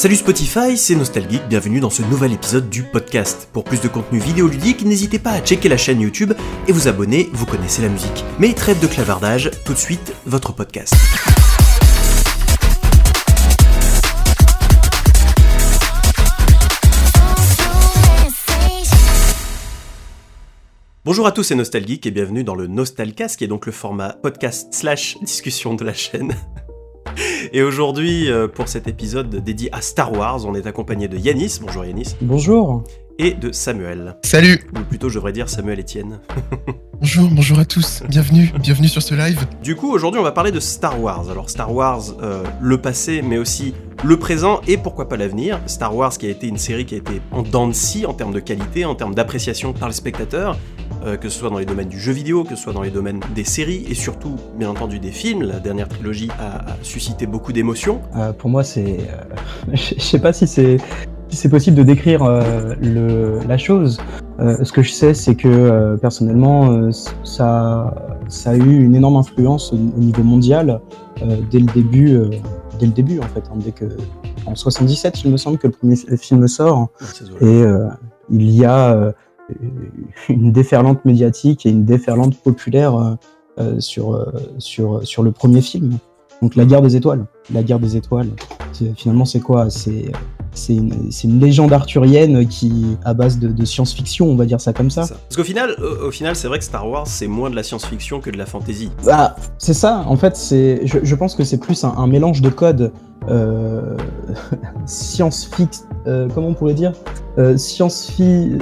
Salut Spotify, c'est Nostalgeek, bienvenue dans ce nouvel épisode du podcast. Pour plus de contenu vidéoludique, n'hésitez pas à checker la chaîne YouTube et vous abonner, vous connaissez la musique. Mais trêve de clavardage, tout de suite, votre podcast. Bonjour à tous, c'est Nostalgeek et bienvenue dans le Nostalcast, qui est donc le format podcast slash discussion de la chaîne. Et aujourd'hui, euh, pour cet épisode dédié à Star Wars, on est accompagné de Yanis. Bonjour Yanis. Bonjour. Et de Samuel. Salut. Ou plutôt, je devrais dire Samuel Etienne. bonjour, bonjour à tous. Bienvenue, bienvenue sur ce live. Du coup, aujourd'hui, on va parler de Star Wars. Alors, Star Wars, euh, le passé, mais aussi le présent et pourquoi pas l'avenir. Star Wars qui a été une série qui a été en dents de scie en termes de qualité, en termes d'appréciation par le spectateur, euh, que ce soit dans les domaines du jeu vidéo, que ce soit dans les domaines des séries et surtout, bien entendu, des films. La dernière trilogie a, suscité beaucoup d'émotions. Euh, pour moi, c'est. Euh, je sais pas si c'est. Si c'est possible de décrire le, la chose. ce que je sais, c'est que personnellement, ça, ça a eu une énorme influence au, niveau mondial dès le début, dès le début en fait. Hein, dès que en 77, il me semble que le premier film sort, et il y a une déferlante médiatique et une déferlante populaire euh, euh, sur, euh, sur, sur le premier film. Donc la guerre des étoiles. La guerre des étoiles. Finalement, c'est quoi? C'est c'est une, légende arthurienne qui, à base de, science-fiction, on va dire ça comme ça. Parce qu'au final, au, final, c'est vrai que Star Wars, c'est moins de la science-fiction que de la fantasy. Bah, c'est ça. En fait, c'est, je, pense que c'est plus un, mélange de codes euh, science-fiction, euh, comment on pourrait dire euh, science,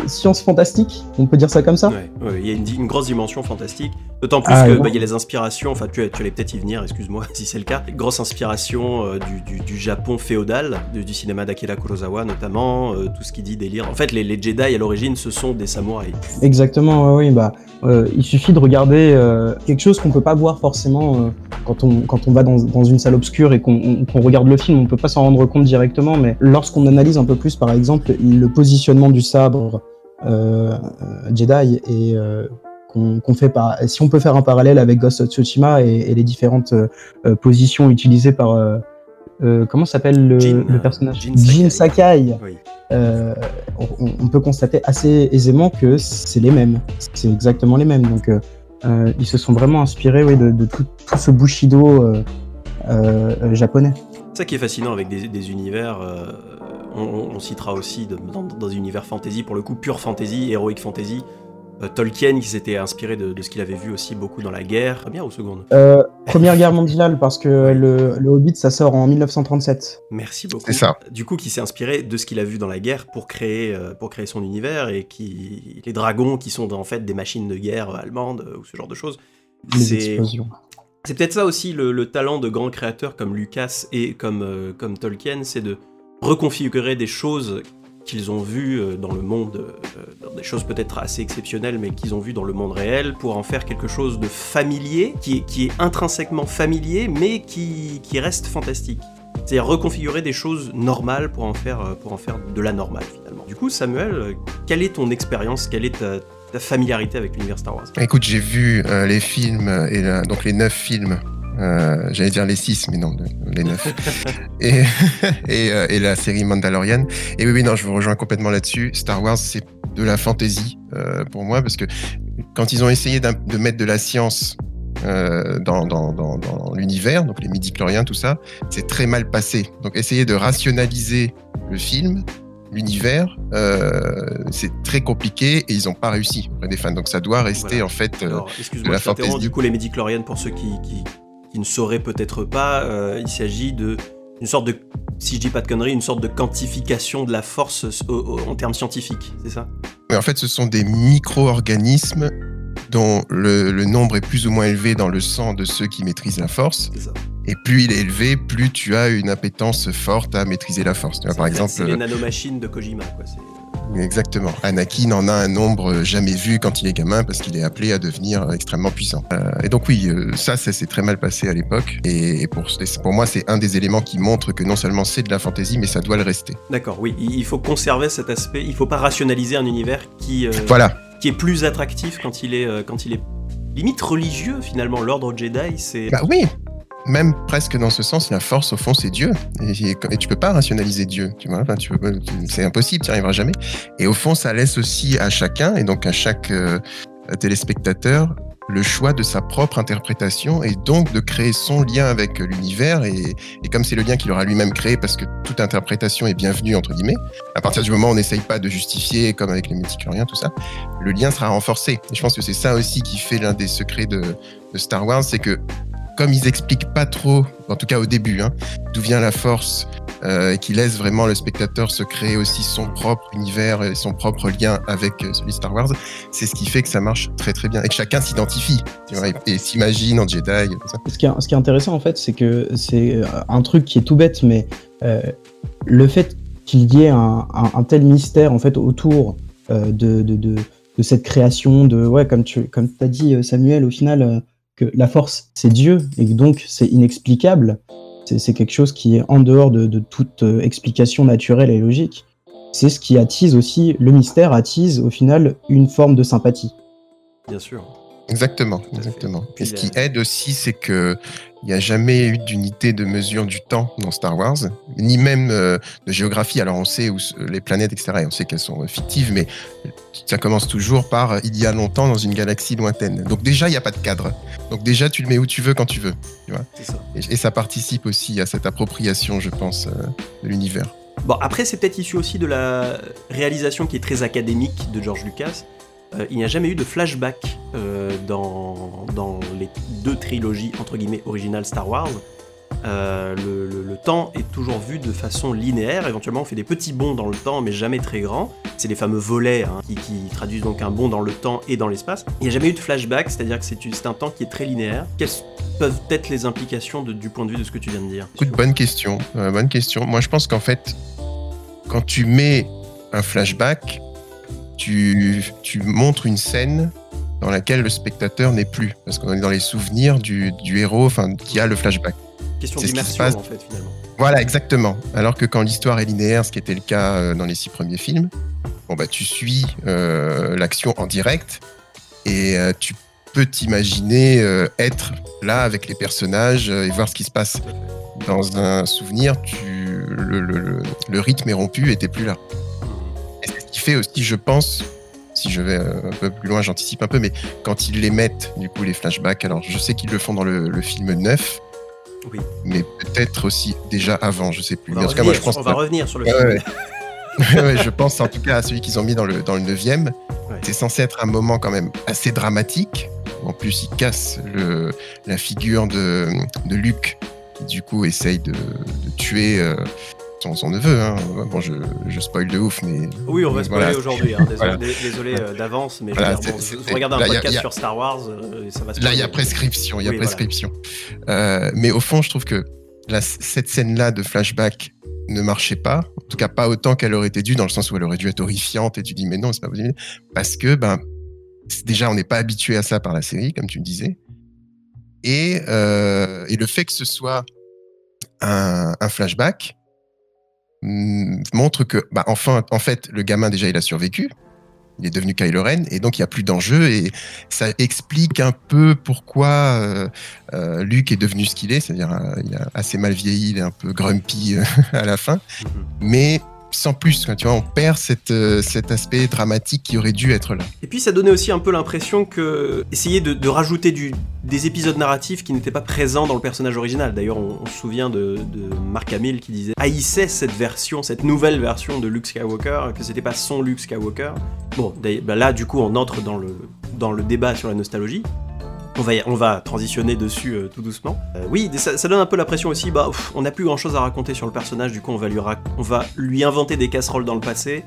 science fantastique, on peut dire ça comme ça? Ouais, il y a une, grosse dimension fantastique. D'autant plus ah, qu'il bah, y a les inspirations, enfin tu, tu allais peut-être y venir, excuse-moi si c'est le cas, grosse inspiration euh, du, Japon féodal, du, cinéma d'Akira Kurosawa notamment, tout ce qui dit délire. En fait, les, les Jedi à l'origine, ce sont des samouraïs. Exactement, oui, bah, il suffit de regarder quelque chose qu'on peut pas voir forcément quand, on, quand on va dans, dans une salle obscure et qu'on regarde le film, on peut pas s'en rendre compte directement, mais lorsqu'on analyse un peu plus, par exemple, le positionnement du sabre euh, Jedi et euh, qu'on fait par, si on peut faire un parallèle avec Ghost of Tsushima et, les différentes euh, positions utilisées par comment s'appelle le, personnage Jin, Sakai. On, peut constater assez aisément que c'est les mêmes, c'est exactement les mêmes. Donc ils se sont vraiment inspirés oui, de, tout, tout, ce bushido japonais. C'est ça qui est fascinant avec des, univers. Euh, on, citera aussi dans, dans, un univers fantasy, pour le coup, pure fantasy, héroïque fantasy. Euh, Tolkien qui s'était inspiré de, ce qu'il avait vu aussi beaucoup dans la guerre. Première ou seconde euh, Première guerre mondiale, parce que le, Hobbit, ça sort en 1937. Merci beaucoup. C'est ça. Du coup, qui s'est inspiré de ce qu'il a vu dans la guerre pour créer, pour créer son univers et qui. Les dragons qui sont en fait des machines de guerre allemandes ou ce genre de choses. Les explosions. C'est peut-être ça aussi le, talent de grands créateurs comme Lucas et comme, euh, comme Tolkien, c'est de reconfigurer des choses qu'ils ont vues euh, dans le monde, euh, des choses peut-être assez exceptionnelles, mais qu'ils ont vues dans le monde réel, pour en faire quelque chose de familier, qui est, qui est intrinsèquement familier, mais qui, qui reste fantastique. C'est-à-dire reconfigurer des choses normales pour en faire, pour en faire de la normale finalement. Du coup, Samuel, quelle est ton expérience? Quelle est ta, ta familiarité avec l'univers Star Wars Écoute, j'ai vu euh, les films, et donc les neuf films. Euh, j'allais dire les six, mais non, les neuf. et, euh, et, la série Mandalorian. Et oui, oui, non, je vous rejoins complètement là-dessus. Star Wars, c'est de la fantasy pour moi, parce que quand ils ont essayé de mettre de la science dans, dans, dans, dans l'univers, donc les midi-chloriens, tout ça, c'est très mal passé. Donc essayer de rationaliser le film, l'univers, euh, c'est très compliqué et ils n'ont pas réussi auprès des fans. Donc ça doit rester en fait euh, de la fantasy. Du coup, les médicloriennes, pour ceux qui, qui, ne sauraient peut-être pas, euh, il s'agit de une sorte de, si je dis pas de conneries, une sorte de quantification de la force en termes scientifiques, c'est ça? Mais en fait, ce sont des micro-organismes dont le, le, nombre est plus ou moins élevé dans le sang de ceux qui maîtrisent la force. Ça. Et plus il est élevé, plus tu as une appétence forte à maîtriser la force. Tu vois, par exemple, c'est les nanomachines de Kojima. Quoi. Exactement. Anakin en a un nombre jamais vu quand il est gamin parce qu'il est appelé à devenir extrêmement puissant. Euh, et donc oui, euh, ça, ça s'est très mal passé à l'époque. Et pour, pour moi, c'est un des éléments qui montre que non seulement c'est de la fantaisie, mais ça doit le rester. D'accord, oui. Il faut conserver cet aspect. Il faut pas rationaliser un univers qui, euh, voilà. Qui est plus attractif quand il est, quand il est limite religieux finalement. L'ordre Jedi, c'est... Bah oui même presque dans ce sens, la force, au fond, c'est Dieu. Et, et, tu peux pas rationaliser Dieu. Tu vois, c'est impossible, tu n'y arriveras jamais. Et au fond, ça laisse aussi à chacun, et donc à chaque euh, téléspectateur, le choix de sa propre interprétation et donc de créer son lien avec l'univers. Et, et, comme c'est le lien qu'il aura lui-même créé, parce que toute interprétation est bienvenue, entre guillemets, à partir du moment où on n'essaye pas de justifier, comme avec les multichloriens, tout ça, le lien sera renforcé. Et je pense que c'est ça aussi qui fait l'un des secrets de Star Wars, c'est que comme ils expliquent pas trop, en tout cas au début, hein, d'où vient la force, euh, et qui laisse vraiment le spectateur se créer aussi son propre univers et son propre lien avec euh, celui de Star Wars, c'est ce qui fait que ça marche très très bien et que chacun s'identifie et, et s'imagine en Jedi. Et tout ça. Ce, qui est, ce qui est intéressant en fait, c'est que c'est euh, un truc qui est tout bête, mais euh, le fait qu'il y ait un, un, un, tel mystère en fait autour euh, de, de, de, de, cette création, de ouais, comme tu comme as dit Samuel, au final que la force c'est Dieu et donc c'est inexplicable, c'est quelque chose qui est en dehors de, de toute euh, explication naturelle et logique. C'est ce qui attise aussi, le mystère attise au final une forme de sympathie. Bien sûr. Exactement, exactement. Et ce qui aide aussi, c'est que il n'y a jamais eu d'unité de mesure du temps dans Star Wars, ni même euh, de géographie. Alors on sait où les planètes, etc. Et on sait qu'elles sont fictives, mais ça commence toujours par euh, il y a longtemps dans une galaxie lointaine. Donc déjà, il n'y a pas de cadre. Donc déjà, tu le mets où tu veux quand tu veux. Tu vois ça. Et, et, ça participe aussi à cette appropriation, je pense, euh, de l'univers. Bon, après, c'est peut-être issu aussi de la réalisation qui est très académique de George Lucas. Euh, il n'y a jamais eu de flashback euh, dans, dans, les deux trilogies entre guillemets originales Star Wars. Euh, le, temps est toujours vu de façon linéaire. Éventuellement, on fait des petits bonds dans le temps, mais jamais très grands. C'est les fameux volets hein, qui, traduisent donc un bond dans le temps et dans l'espace. Il n'y a jamais eu de flashback, c'est-à-dire que c'est un temps qui est très linéaire. Quelles peuvent être les implications du point de vue de ce que tu viens de dire? Bonne question. Bonne question. Moi, je pense qu'en fait, quand tu mets un flashback, tu, tu, montres une scène dans laquelle le spectateur n'est plus, parce qu'on est dans les souvenirs du, du héros, enfin, qui a le flashback. Question d'immersion, en fait, finalement. Voilà, exactement. Alors que quand l'histoire est linéaire, ce qui était le cas euh, dans les six premiers films, bon bah tu suis euh, l'action en direct et euh, tu peux t'imaginer euh, être là avec les personnages et voir ce qui se passe. Dans un souvenir, tu, le, le, le rythme est rompu et t'es plus là qui fait aussi, je pense, si je vais un peu plus loin, j'anticipe un peu, mais quand ils les mettent, du coup, les flashbacks, alors je sais qu'ils le font dans le, le film 9, oui. mais peut-être aussi déjà avant, je sais plus. Va, revenir, cas, moi, je pense on va revenir sur le film. Ouais. ouais, je pense en tout cas à celui qu'ils ont mis dans le, dans le 9e. Ouais. C'est censé être un moment quand même assez dramatique. En plus, il casse le, la figure de, de Luke, qui du coup essaye de, de tuer. Euh, son, son, neveu. Hein. Bon, je, je spoil de ouf, mais. Oui, on va spoiler voilà. aujourd'hui. Hein. Désolé, voilà. désolé euh, d'avance, mais voilà, je, bon, je regarde un là, podcast a, sur Star Wars, euh, ça va se Là, il y a prescription, il y a oui, prescription. Euh, mais au fond, je trouve que la, cette scène-là de flashback ne marchait pas, en tout cas pas autant qu'elle aurait été due, dans le sens où elle aurait dû être horrifiante, et tu dis, mais non, c'est pas possible. Parce que, ben, déjà, on n'est pas habitué à ça par la série, comme tu me disais. Et, et le fait que ce soit un, un flashback, montre que, bah, enfin, en fait, le gamin déjà il a survécu, il est devenu Kylo Ren et donc il n'y a plus d'enjeu et ça explique un peu pourquoi euh, euh, Luke est devenu ce qu'il est, c'est-à-dire euh, il a assez mal vieilli, il est un peu grumpy à la fin, mm -hmm. mais sans plus, tu vois, on perd euh, cet aspect dramatique qui aurait dû être là. Et puis ça donnait aussi un peu l'impression que essayer de, rajouter des épisodes narratifs qui n'étaient pas présents dans le personnage original. D'ailleurs, on, se souvient de, de Mark Hamill qui disait haïssait cette version, cette nouvelle version de Luke Skywalker, que c'était pas son Luke Skywalker. Bon, bah là, du coup, on entre dans le, dans le débat sur la nostalgie. On va, on va transitionner dessus euh, tout doucement. Euh, oui, ça, ça, donne un peu la pression aussi. Bah, pff, on n'a plus grand chose à raconter sur le personnage, du coup, on va, lui on va lui inventer des casseroles dans le passé,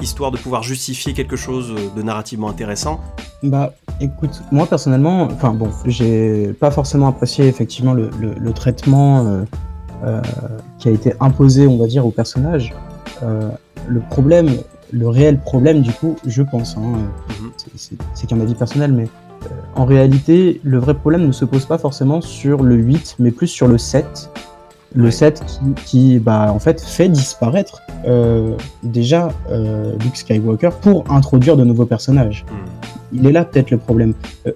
histoire de pouvoir justifier quelque chose de narrativement intéressant. Bah, écoute, moi personnellement, enfin bon, j'ai pas forcément apprécié effectivement le, le, le traitement euh, euh, qui a été imposé, on va dire, au personnage. Euh, le problème, le réel problème, du coup, je pense, hein, mm -hmm. c'est qu'un avis personnel, mais en réalité, le vrai problème ne se pose pas forcément sur le 8, mais plus sur le 7. Le ouais. 7 qui, qui, bah, en fait, fait disparaître euh, déjà euh, Luke Skywalker pour introduire de nouveaux personnages. Mm. Il est là peut-être le problème. Euh,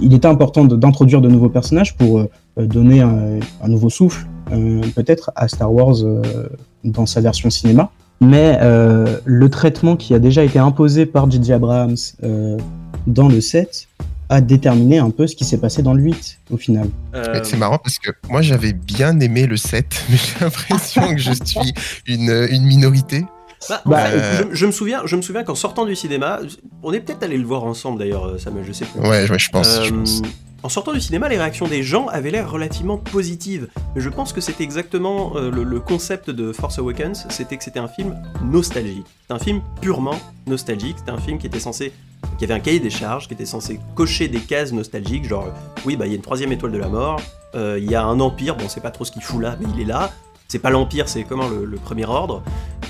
il était important d'introduire de, de, nouveaux personnages pour, donner un, un, nouveau souffle, peut-être à Star Wars dans sa version cinéma. Mais le traitement qui a déjà été imposé par J.J. Abrams dans le 7 a déterminé un peu ce qui s'est passé dans le 8 au final. C'est marrant parce que moi j'avais bien aimé le 7, mais j'ai l'impression que je suis une, une minorité. Bah, bah, je, me souviens, je me souviens qu'en sortant du cinéma, on est peut-être allé le voir ensemble d'ailleurs, Samuel, je sais plus. Ouais, je, pense, je pense. En sortant du cinéma, les réactions des gens avaient l'air relativement positives. Mais je pense que c'était exactement euh, le, concept de Force Awakens, c'était que c'était un film nostalgique. C'était un film purement nostalgique, c'était un film qui était censé qui avait un cahier des charges, qui était censé cocher des cases nostalgiques, genre oui bah il y a une troisième étoile de la mort, euh, il y a un empire, bon on sait pas trop ce qu'il fout là, mais il est là, c'est pas l'Empire, c'est comment le, premier ordre.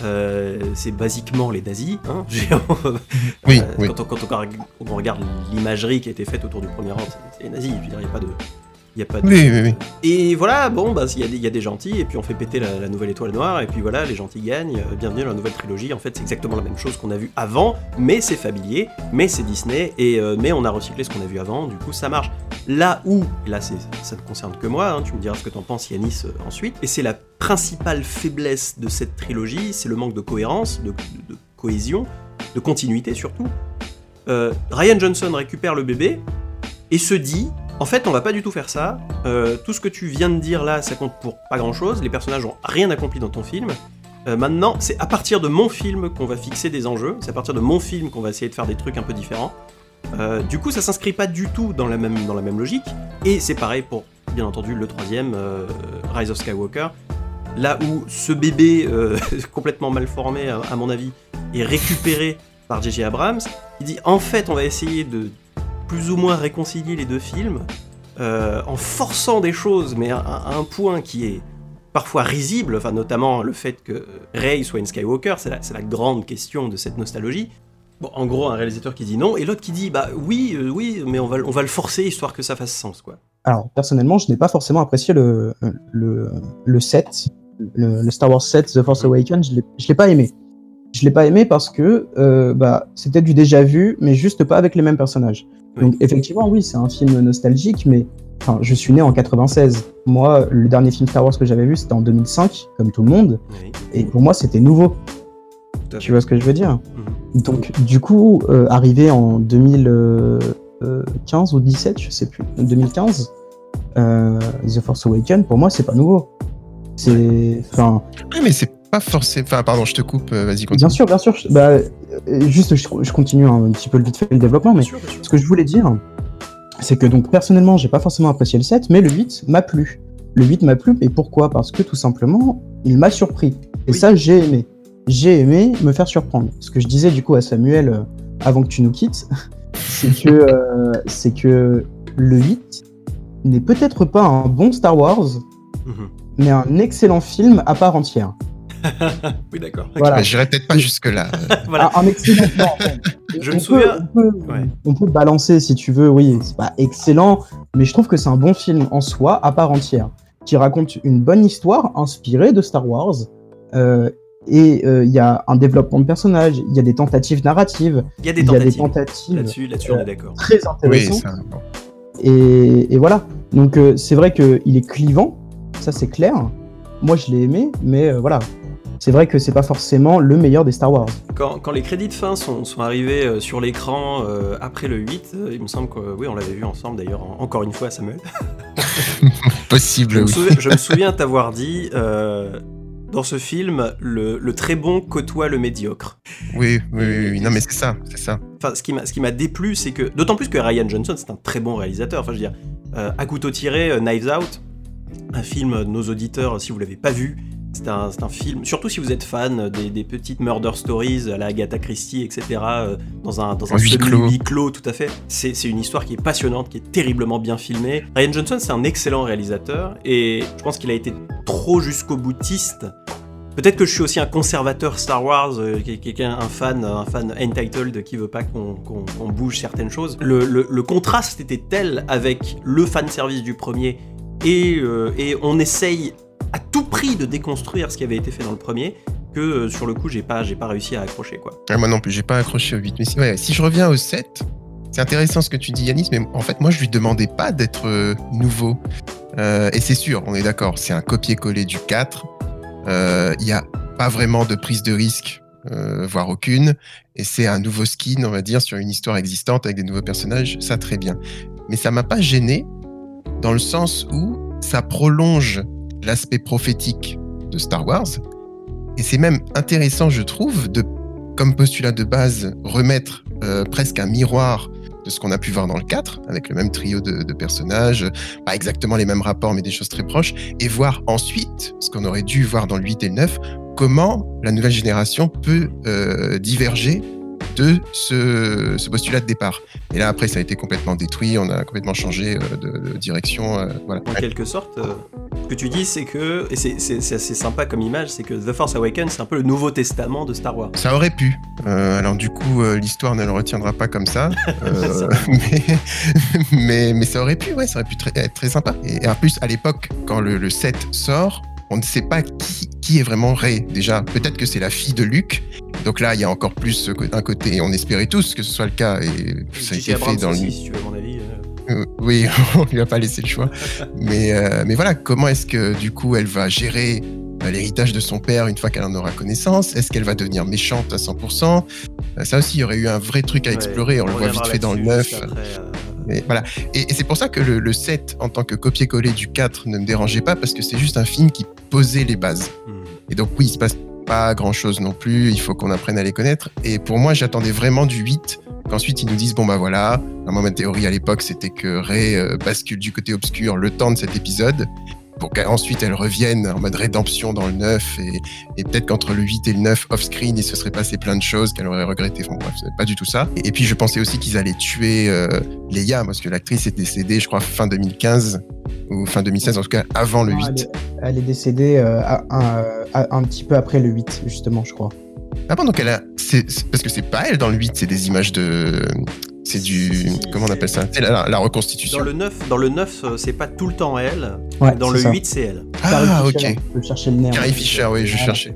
Euh, c'est basiquement les nazis. Hein, oui, Quand, on, regarde l'imagerie qui a été faite autour du premier ordre, c'est les nazis. Il n'y a pas de, y a pas de... Oui, oui, oui. Et voilà, bon, bah, il y, y, a des gentils, et puis on fait péter la, nouvelle étoile noire, et puis voilà, les gentils gagnent. Euh, bienvenue dans la nouvelle trilogie. En fait, c'est exactement la même chose qu'on a vu avant, mais c'est familier, mais c'est Disney, et euh, mais on a recyclé ce qu'on a vu avant, du coup ça marche. Là où, là ça ne concerne que moi, hein, tu me diras ce que t'en penses Yanis euh, ensuite, et c'est la principale faiblesse de cette trilogie, c'est le manque de cohérence, de, cohésion, de continuité surtout. Ryan Johnson récupère le bébé et se dit en fait, on va pas du tout faire ça. Euh, tout ce que tu viens de dire là, ça compte pour pas grand chose. Les personnages ont rien accompli dans ton film. Euh, maintenant, c'est à partir de mon film qu'on va fixer des enjeux. C'est à partir de mon film qu'on va essayer de faire des trucs un peu différents. Euh, du coup, ça s'inscrit pas du tout dans la même, dans la même logique. Et c'est pareil pour, bien entendu, le troisième, Rise of Skywalker. Là où ce bébé complètement mal formé, à, mon avis, est récupéré par J.J. Abrams, il dit en fait, on va essayer de plus ou moins réconcilier les deux films euh, en forçant des choses, mais à, un point qui est parfois risible, enfin notamment le fait que Rey soit une Skywalker, c'est la, la, grande question de cette nostalgie. Bon, en gros, un réalisateur qui dit non, et l'autre qui dit bah oui, euh, oui, mais on va, on va le forcer histoire que ça fasse sens, quoi. Alors, personnellement, je n'ai pas forcément apprécié le, le, le set, le, Star Wars 7 The Force Awakens, je ne l'ai pas aimé. Je l'ai pas aimé parce que euh, bah, c'était du déjà vu, mais juste pas avec les mêmes personnages. Donc effectivement, oui, c'est un film nostalgique, mais enfin, je suis né en 96. Moi, le dernier film Star Wars que j'avais vu, c'était en 2005, comme tout le monde. Et pour moi, c'était nouveau. Tu vois ce que je veux dire? Mhm. Donc, du coup, euh, arrivé en 2015 ou 17, je sais plus, 2015, euh, The Force Awakens, pour moi, c'est pas nouveau. C'est, enfin. Oui, mais c'est pas forcément. Enfin, pardon, je te coupe. Euh, vas-y, continue. Bien sûr, bien sûr. Bah, euh, juste, je, continue un petit peu vite fait le développement, mais ce que je voulais dire, c'est que donc personnellement, j'ai pas forcément apprécié le 7, mais le 8 m'a plu. Le 8 m'a plu, et pourquoi? Parce que tout simplement, il m'a surpris. Et ça, j'ai aimé. J'ai aimé me faire surprendre. Ce que je disais du coup à Samuel euh, avant que tu nous quittes, c'est que, c'est que le 8 n'est peut-être pas un bon Star Wars, mhm. mais un excellent film à part entière. oui, d'accord. Voilà. J'irai peut-être pas jusque-là. voilà. un, excellent. je me souviens. on, peut, balancer si tu veux, oui, c'est pas excellent, mais je trouve que c'est un bon film en soi, à part entière, qui raconte une bonne histoire inspirée de Star Wars. Euh, et euh, il y a un développement de personnages, il y a des tentatives narratives. Il y a des tentatives. Là-dessus, là on est d'accord. Très intéressant. et, et, voilà. Donc euh, c'est vrai qu'il est clivant, ça c'est clair. Moi je l'ai aimé, mais voilà, c'est vrai que c'est pas forcément le meilleur des Star Wars. Quand, les crédits de fin sont, arrivés euh, sur l'écran euh, après le 8, euh, il me semble que oui, on l'avait vu ensemble d'ailleurs, encore une fois, Samuel. Possible, je me souviens, je me souviens t'avoir dit dans ce film, le, très bon côtoie le médiocre. Oui, oui, oui, non, mais c'est ça, c'est ça. Enfin, ce qui m'a déplu, c'est que, d'autant plus que Ryan Johnson, c'est un très bon réalisateur. Enfin, je veux dire, à couteau tiré, Knives Out, un film de nos auditeurs, si vous l'avez pas vu, c'est un, film, surtout si vous êtes fan des, petites murder stories à la Agatha Christie, etc., euh, dans un, dans un huis clos. tout à fait. C'est une histoire qui est passionnante, qui est terriblement bien filmée. Ryan Johnson, c'est un excellent réalisateur, et je pense qu'il a été trop jusqu'au boutiste. Peut-être que je suis aussi un conservateur Star Wars, euh, quelqu'un, un fan, un fan entitled qui veut pas qu'on bouge certaines choses. Le, contraste était tel avec le fan service du premier et, euh, et on essaye à tout prix de déconstruire ce qui avait été fait dans le premier que euh, sur le coup j'ai pas j'ai pas réussi à accrocher quoi. Ah, moi non plus j'ai pas accroché au 8 mais si je reviens au 7 c'est intéressant ce que tu dis Yanis mais en fait moi je lui demandais pas d'être euh, nouveau Euh, et c'est sûr, on est d'accord, c'est un copier-coller du 4. Euh, Il n'y a pas vraiment de prise de risque, voire aucune. Et c'est un nouveau skin, on va dire, sur une histoire existante avec des nouveaux personnages. Ça, très bien. Mais ça m'a pas gêné dans le sens où ça prolonge l'aspect prophétique de Star Wars. Et c'est même intéressant, je trouve, de, comme postulat de base, remettre euh, presque un miroir de ce qu'on a pu voir dans le 4, avec le même trio de, personnages, pas exactement les mêmes rapports, mais des choses très proches, et voir ensuite ce qu'on aurait dû voir dans le 8 et le 9, comment la nouvelle génération peut euh, diverger de ce, ce, postulat de départ. Et là, après, ça a été complètement détruit, on a complètement changé euh, de, de, direction. Euh, voilà. En quelque sorte, euh, ce que tu dis, c'est que, et c'est assez sympa comme image, c'est que The Force Awakens, c'est un peu le Nouveau Testament de Star Wars. Ça aurait pu. Euh, alors du coup, l'histoire ne le retiendra pas comme ça. mais, mais, mais, ça aurait pu, ouais, ça aurait pu très, être très sympa. Et en plus, à l'époque, quand le, le 7 sort, on ne sait pas qui, qui est vraiment Rey. Déjà, peut-être que c'est la fille de Luke. Donc là, il y a encore plus un côté. On espérait tous que ce soit le cas et ça a été fait dans le. Si tu veux mon avis. Euh... oui, on lui a pas laissé le choix. mais, euh, mais voilà, comment est-ce que du coup elle va gérer euh, l'héritage de son père une fois qu'elle en aura connaissance? Est-ce qu'elle va devenir méchante à 100% euh, Ça aussi, il y aurait eu un vrai truc à explorer. Ouais, on, on, le voit vite fait dans le 9. Après, mais voilà. Et, et c'est pour ça que le, le, 7, en tant que copier-coller du 4, ne me dérangeait pas, parce que c'est juste un film qui posait les bases. Hmm. Et donc, oui, il se passe pas grand chose non plus, il faut qu'on apprenne à les connaître. Et pour moi, j'attendais vraiment du 8, qu'ensuite ils nous disent bon bah voilà, moi ma théorie à l'époque c'était que Ray euh, bascule du côté obscur le temps de cet épisode, pour qu'ensuite elle revienne en mode rédemption dans le 9 et, et peut-être qu'entre le 8 et le 9 off-screen il se serait passé plein de choses qu'elle aurait regretté. Bon bref, c'est pas du tout ça. Et, et, puis je pensais aussi qu'ils allaient tuer euh, Leia parce que l'actrice est décédée je crois fin 2015 ou fin 2016 en tout cas avant le 8. Elle est, elle est décédée euh, à, à, un petit peu après le 8 justement je crois. Ah bon donc elle a c'est parce que c'est pas elle dans le 8 c'est des images de c'est du comment on appelle ça? La, la, reconstitution. Dans le 9, dans le 9 c'est pas tout le temps elle. Ouais, dans le ça. 8 c'est elle. Ah OK. Je cherchais le nerf. Carrie Fisher, oui, je cherchais.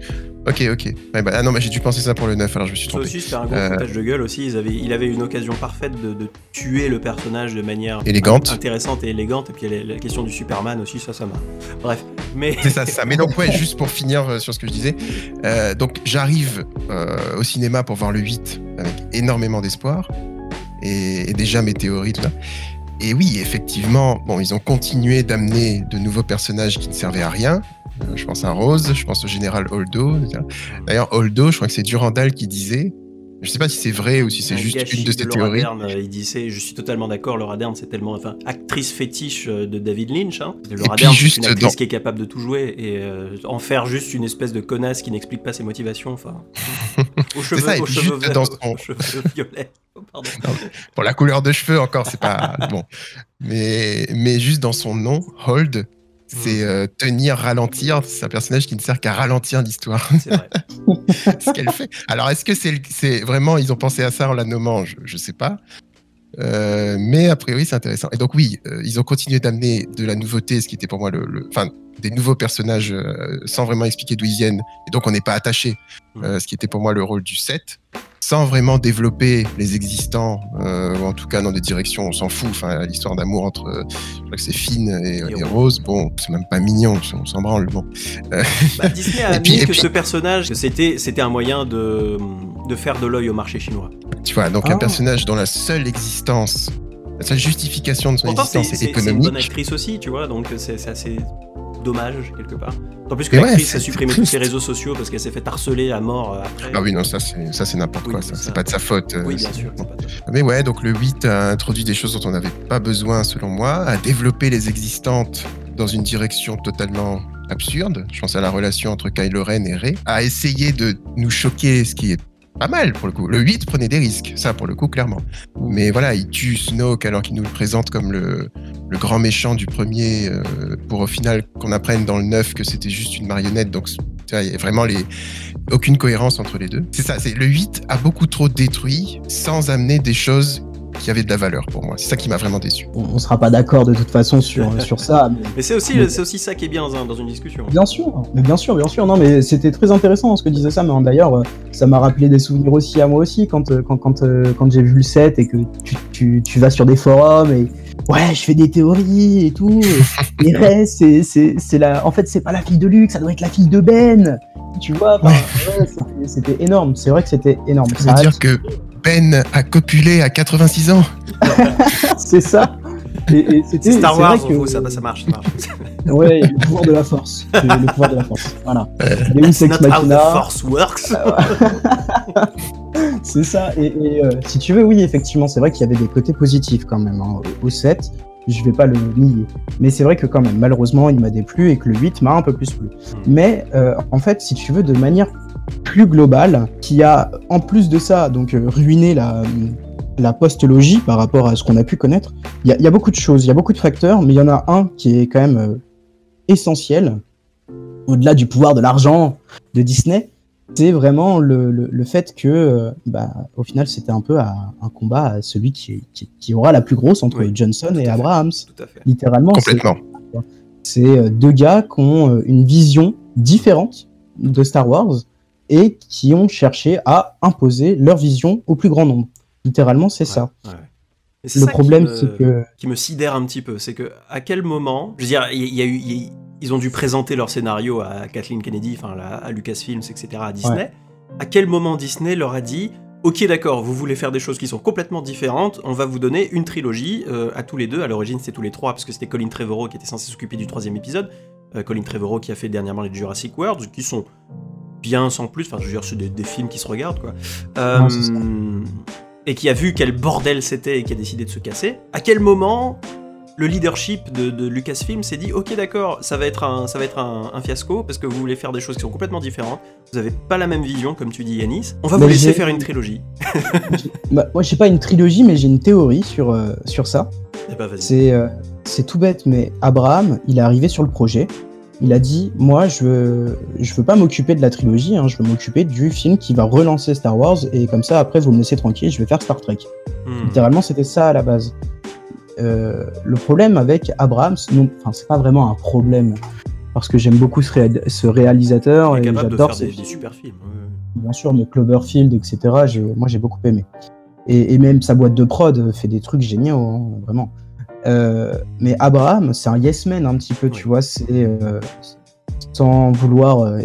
Ok, ok. Ouais, bah, ah non, mais j'ai dû penser ça pour le 9, alors je me suis Ça trompé. aussi, c'était un gros euh... foutage de gueule aussi. Ils avaient, il avait une occasion parfaite de, de, tuer le personnage de manière élégante, intéressante et élégante. Et puis la, la question du Superman aussi, ça, ça m'a. Bref, mais. C'est ça, ça. Mais donc, ouais, juste pour finir euh, sur ce que je disais. Euh, donc, j'arrive euh, au cinéma pour voir le 8 avec énormément d'espoir. Et, et, déjà mes théories, tout ça. Et oui, effectivement, bon, ils ont continué d'amener de nouveaux personnages qui ne servaient à rien. Euh, je pense à Rose, je pense au général Holdo. D'ailleurs, Holdo, je crois que c'est Durandal qui disait. Je sais pas si c'est vrai ou si c'est juste une de ses de théories. Dern, il disait, je suis totalement d'accord, Laura Dern, c'est tellement, enfin, actrice fétiche euh, de David Lynch. Hein. Laura Dern, c'est une actrice dans... qui est capable de tout jouer et euh, en faire juste une espèce de connasse qui n'explique pas ses motivations. Enfin, aux cheveux, ça, aux cheveux, verts, dans son... aux cheveux violets. Oh, pardon. Non, pour la couleur de cheveux encore, c'est pas bon. Mais mais juste dans son nom, Hold, c'est euh, tenir, ralentir. C'est un personnage qui ne sert qu'à ralentir l'histoire. C'est vrai. ce qu'elle fait. Alors, est-ce que c'est vraiment, ils ont pensé à ça en la nommant? Je, je sais pas. Euh, mais a priori, c'est intéressant. Et donc, oui, euh, ils ont continué d'amener de la nouveauté, ce qui était pour moi le. Enfin, des nouveaux personnages euh, sans vraiment expliquer d'où ils viennent. Et donc, on n'est pas attaché. Euh, ce qui était pour moi le rôle du 7 sans vraiment développer les existants, euh, ou en tout cas dans des directions, on s'en fout. Enfin, l'histoire d'amour entre, euh, je crois que c'est Finn et, et, et Rose, bon, c'est même pas mignon, on s'en branle, bon. Bah, Disney a admis que puis... ce personnage, c'était, c'était un moyen de, de faire de l'œil au marché chinois. Tu vois, donc oh. un personnage dont la seule existence, la seule justification de son Pourtant, existence est, est, économique. C'est une bonne actrice aussi, tu vois, donc c'est assez dommage quelque part. En plus que l'actrice ouais, a supprimé tous ses réseaux sociaux parce qu'elle s'est fait harceler à mort euh, après. Ah oui, non, ça c'est ça c'est n'importe oui, quoi, ça. C'est pas de sa faute. Oui, bien sûr. Mais ouais, donc le 8 a introduit des choses dont on n'avait pas besoin selon moi, a développé les existantes dans une direction totalement absurde. Je pense à la relation entre Kylo Ren et Rey, a essayé de nous choquer, ce qui est pas mal pour le coup. Le 8 prenait des risques, ça pour le coup, clairement. Mais voilà, il tue Snoke alors qu'il nous le présente comme le, grand méchant du premier, euh, pour au final qu'on apprenne dans le 9 que c'était juste une marionnette. Donc, il a vraiment les... aucune cohérence entre les deux. C'est ça, c'est le 8 a beaucoup trop détruit sans amener des choses qui avait de la valeur pour moi. C'est ça qui m'a vraiment déçu. On, on sera pas d'accord de toute façon sur, sur ça. Mais, mais c'est aussi, mais... aussi ça qui est bien dans, dans, une discussion. Bien sûr, mais bien sûr, bien sûr. Non, mais c'était très intéressant ce que disait ça. Mais d'ailleurs, ça m'a rappelé des souvenirs aussi à moi aussi quand, quand, quand, quand j'ai vu le set et que tu, tu, tu vas sur des forums et ouais, je fais des théories et tout. et Rey, c'est, c'est, c'est la, en fait, c'est pas la fille de Luke, ça doit être la fille de Ben. Tu vois, ouais, c'était, énorme. C'est vrai que c'était énorme. Ça veut dire que Ben a copulé à 86 ans. c'est ça. Et, et c'était, Star c'est Wars, vrai que- gros, ça, ça marche, ça marche. Ouais, le pouvoir de la force. Le, pouvoir de la force. Voilà. Deus It's Ex not how the Machina. force works. C'est ça. Et, et, euh, si tu veux, oui, effectivement, c'est vrai qu'il y avait des côtés positifs quand même hein, au 7. Je vais pas le nier. Mais c'est vrai que quand même, malheureusement, il m'a déplu et que le 8 m'a un peu plus plu. Mais euh, en fait, si tu veux, de manière plus globale, qui a en plus de ça, donc euh, ruiné la, la postlogie par rapport à ce qu'on a pu connaître, il y, a- il y a beaucoup de choses, il y a beaucoup de facteurs, mais il y en a un qui est quand même euh, essentiel, au-delà du pouvoir de l'argent de Disney, c'est vraiment le, le, le fait que, euh, bah, au final, c'était un peu à- un combat à celui qui, qui, qui aura la plus grosse entre Oui, Johnson tout à et fait. Abrahams. Tout à fait. Littéralement, c'est Complètement. c'est deux gars qui ont une vision différente de Star Wars et qui ont cherché à imposer leur vision au plus grand nombre. Littéralement, c'est ça. Ouais. Et c'est Le ça problème, me- c'est que qui me sidère un petit peu, c'est que à quel moment, je veux dire, il y, y a eu, il y a- ils ont dû présenter leur scénario à Kathleen Kennedy, enfin à Lucasfilms, etc., à Disney. À quel moment Disney leur a dit, ok, d'accord, vous voulez faire des choses qui sont complètement différentes, on va vous donner une trilogie euh, à tous les deux. À l'origine, c'était tous les trois parce que c'était Colin Trevorrow qui était censé s'occuper du troisième épisode. Euh, Colin Trevorrow qui a fait dernièrement les Jurassic World, qui sont bien sans plus. Enfin, je veux dire, c'est des, des films qui se regardent, quoi. Euh, et qui a vu quel bordel c'était et qui a décidé de se casser. À quel moment le leadership de, de Lucasfilm s'est dit ok d'accord ça va être un ça va être un, un fiasco parce que vous voulez faire des choses qui sont complètement différentes vous avez pas la même vision comme tu dis Yanis on va vous laisser faire une trilogie Bah, moi, j'ai pas une trilogie, mais j'ai une théorie sur, euh, sur ça. bah vas-y C'est euh, c'est tout bête, mais Abraham, il est arrivé sur le projet. Il a dit Moi, je veux, je veux pas m'occuper de la trilogie, hein, je veux m'occuper du film qui va relancer Star Wars, et comme ça, après, vous me laissez tranquille, je vais faire Star Trek. Hmm. Littéralement, c'était ça à la base. Euh, le problème avec Abrams, non, enfin, c'est pas vraiment un problème, parce que j'aime beaucoup ce, ce réalisateur et j'adore ses des, super films ouais. bien sûr, mais Cloverfield, etc. j'ai- Moi, j'ai beaucoup aimé. Et, et même sa boîte de prod fait des trucs géniaux, hein, vraiment. Euh, mais Abraham, c'est un yes man un petit peu, tu vois. C'est euh, sans vouloir euh,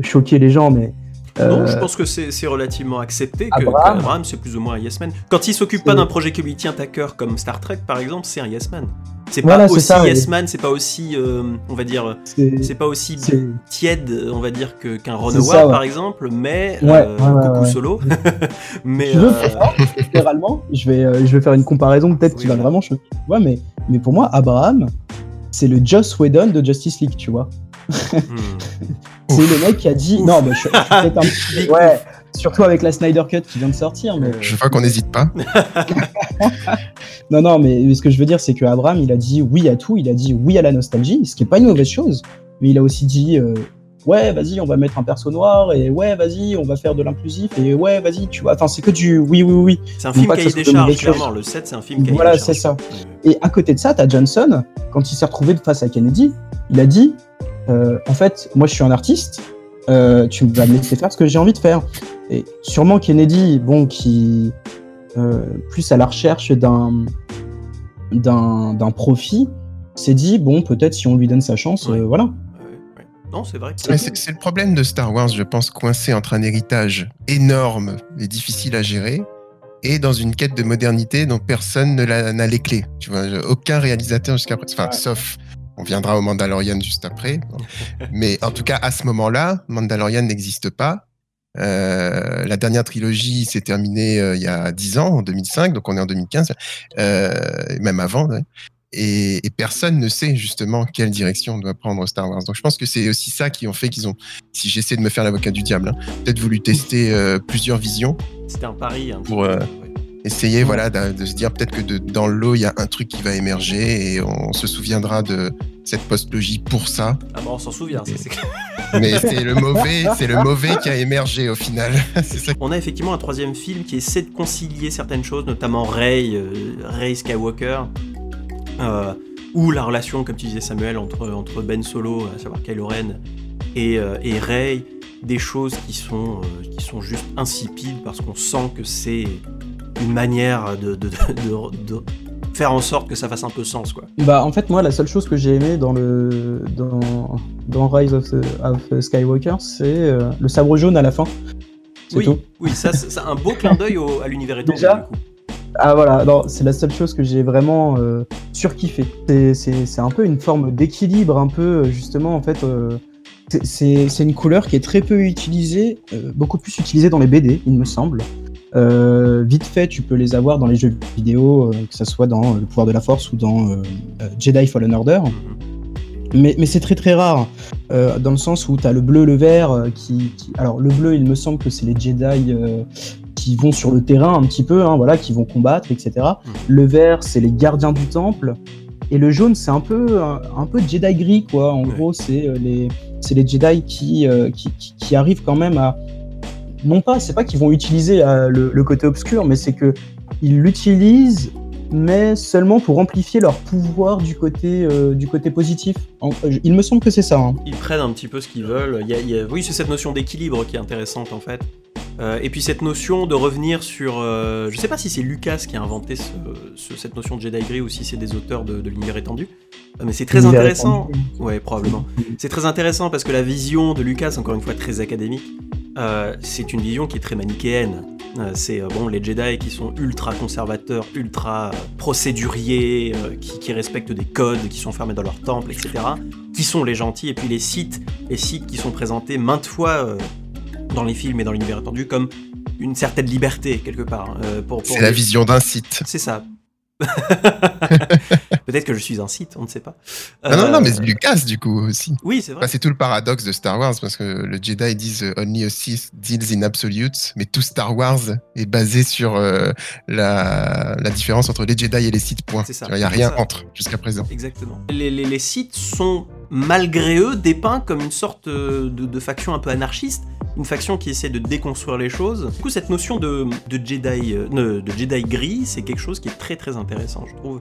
choquer les gens, mais non euh, je pense que c'est relativement accepté que Abraham- qu'Abraham c'est plus ou moins un yes man quand il s'occupe pas d'un projet qui lui tient à cœur comme Star Trek par exemple c'est un yes man c'est Voilà, pas aussi ça, yes man c'est pas aussi euh, on va dire c'est pas aussi tiède, on va dire, que- qu'un Ron Howard, ouais. par exemple, mais Ouais, euh, ouais, ouais, coucou ouais. solo. mais Tu veux, moi, littéralement, je vais, je vais faire une comparaison peut-être Oui, qui va vraiment choquer. Tu vois, mais, mais pour moi, Abraham, c'est le Joss Whedon de Justice League, tu vois. hmm. C'est le mec qui a dit. Ouf. Non, mais je, je suis peut-être un petit Ouais, surtout avec la Snyder Cut qui vient de sortir. Mais... Je vois qu'on n'hésite pas. Non, non, mais ce que je veux dire, c'est que Abraham, il a dit oui à tout, il a dit oui à la nostalgie, ce qui est pas une mauvaise chose. Mais il a aussi dit euh, ouais, vas-y, on va mettre un perso noir, et ouais, vas-y, on va faire de l'inclusif, et ouais, vas-y, tu vois. Enfin, c'est que du oui, oui, oui. c'est un film cahier des charges, clairement. Le 7, c'est un film cahier Voilà, des charges. c'est ça. Et à côté de ça, t'as Johnson, quand il s'est retrouvé face à Kennedy, il a dit euh, en fait, moi je suis un artiste, euh, tu vas me laisser faire ce que j'ai envie de faire. Et sûrement Kennedy, bon, qui euh, plus à la recherche d'un d'un d'un profit, s'est dit bon, peut-être si on lui donne sa chance, Ouais. euh, voilà. Ouais. Non, c'est vrai C'est c'est le problème de Star Wars, je pense, coincé entre un héritage énorme et difficile à gérer et dans une quête de modernité dont personne ne l'a- n'a les clés. Tu vois, aucun réalisateur jusqu'à présent, enfin, Ouais. sauf, on viendra au Mandalorian juste après. Mais en tout cas, à ce moment-là, Mandalorian n'existe pas. Euh, la dernière trilogie s'est terminée euh, il y a 10 ans, en 2005, donc on est en 2015, euh, même avant. ouais. Et, et personne ne sait justement quelle direction doit prendre Star Wars. Donc je pense que c'est aussi ça qui ont fait qu'ils ont, si j'essaie de me faire l'avocat du diable, hein, peut-être voulu tester plusieurs visions, c'était un pari. petit Pour. Essayer voilà de, de se dire peut-être que de- dans l'eau il y a un truc qui va émerger et on se souviendra de cette postlogie pour ça. Ah bon, on s'en souvient. ça, c'est clair. Mais c'est le mauvais, c'est le mauvais qui a émergé au final. c'est ça. On a effectivement un troisième film qui essaie de concilier certaines choses, notamment Rey, euh, Rey Skywalker, euh, ou la relation, comme tu disais Samuel, entre, entre Ben Solo, à savoir Kylo Ren, et, euh, et Rey, des choses qui sont, euh, qui sont juste insipides parce qu'on sent que c'est une manière de, de, de- de- de faire en sorte que ça fasse un peu sens, quoi. Bah, en fait, moi, la seule chose que j'ai aimé dans le dans, dans Rise of, of Skywalker, c'est euh, le sabre jaune à la fin. C'est Oui, tout. oui, ça, c'est un beau clin d'œil à l'univers étendu. Déjà du coup. Ah voilà, c'est la seule chose que j'ai vraiment euh, surkiffé. C'est- C'est c'est un peu une forme d'équilibre, un peu euh, justement en fait. euh, c'est- une couleur qui est très peu utilisée, euh, beaucoup plus utilisée dans les BD, il me semble. Euh, vite fait, tu peux les avoir dans les jeux vidéo, euh, que ce soit dans euh, Le pouvoir de la force ou dans euh, Jedi Fallen Order. Mhm. Mais, mais c'est très très rare, dans le sens où tu as le bleu, le vert, qui, qui- Alors le bleu, il me semble que c'est les Jedi qui vont sur le terrain un petit peu, hein, voilà, qui vont combattre, etc. Mhm. Le vert, c'est les gardiens du temple. Et le jaune, c'est un peu un, un peu Jedi gris, quoi. En Ouais. gros, c'est les, les Jedi qui, qui arrivent quand même à... Non pas, c'est pas qu'ils vont utiliser euh, le, côté obscur, mais c'est que ils l'utilisent mais seulement pour amplifier leur pouvoir du côté, euh, du côté positif. Euh, il me semble que c'est ça. hein. Ils prennent un petit peu ce qu'ils veulent. Oui, c'est cette notion d'équilibre qui est intéressante en fait. Euh, et puis cette notion de revenir sur... euh, Je sais pas si c'est Lucas qui a inventé ce- ce- cette notion de Jedi Gris ou si c'est des auteurs de, de l'univers étendu. Euh, Mais c'est très intéressant. Ouais, probablement. C'est très intéressant parce que la vision de Lucas, encore une fois très académique, euh, c'est une vision qui est très manichéenne. Euh, c'est euh, bon les Jedi qui sont ultra conservateurs, ultra procéduriers, qui, qui respectent des codes, qui sont fermés dans leur temple, etc. Qui sont les gentils et puis les Sith, les Sith qui sont présentés maintes fois dans les films et dans l'univers étendu comme une certaine liberté quelque part. euh, pour, pour C'est la vision d'un site. C'est ça. Peut-être que je suis un Sith, on ne sait pas. Non, non, non, Euh, mais Lucas, du coup, aussi. Oui, c'est vrai. Enfin, c'est tout le paradoxe de Star Wars, parce que le Jedi disent euh, Only a Sith deals in absolutes, mais tout Star Wars est basé sur euh, la, la différence entre les Jedi et les Sith, point. C'est ça, Il n'y a rien entre, jusqu'à présent. Exactement. Les, les, les Sith sont, malgré eux, dépeints comme une sorte euh, de, faction un peu anarchiste, une faction qui essaie de déconstruire les choses. Du coup, cette notion de, Jedi, euh, de Jedi gris, c'est quelque chose qui est très très intéressant, je trouve.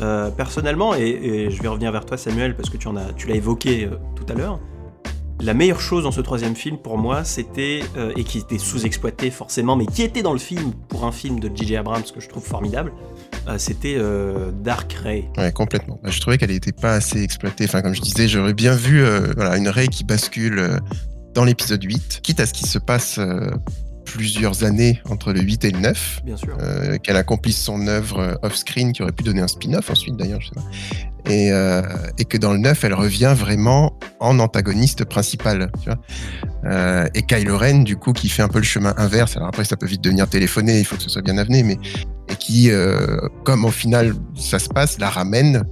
Euh, personnellement, et, je vais revenir vers toi, Samuel, parce que tu en as, tu l'as évoqué tout à l'heure. La meilleure chose dans ce troisième film, pour moi, c'était, et qui était sous-exploité forcément, mais qui était dans le film pour un film de J.J. Abrams que je trouve formidable, c'était euh, Dark Ray. Ouais, complètement. Bah, je trouvais qu'elle n'était pas assez exploitée. Enfin, comme je disais, j'aurais bien vu euh, voilà, une Rey qui bascule euh, dans l'épisode 8, quitte à ce qu'il se passe euh, plusieurs années entre le 8 et le 9. Bien sûr. euh, qu'elle accomplisse son œuvre euh, off-screen, qui aurait pu donner un spin-off ensuite d'ailleurs, je sais pas. Et, euh, et que dans le 9, elle revient vraiment en antagoniste principal, tu vois. Euh, et Kylo Ren, du coup, qui fait un peu le chemin inverse, alors après ça peut vite devenir téléphoné, il faut que ce soit bien amené, mais et qui, euh, comme au final ça se passe, la ramène,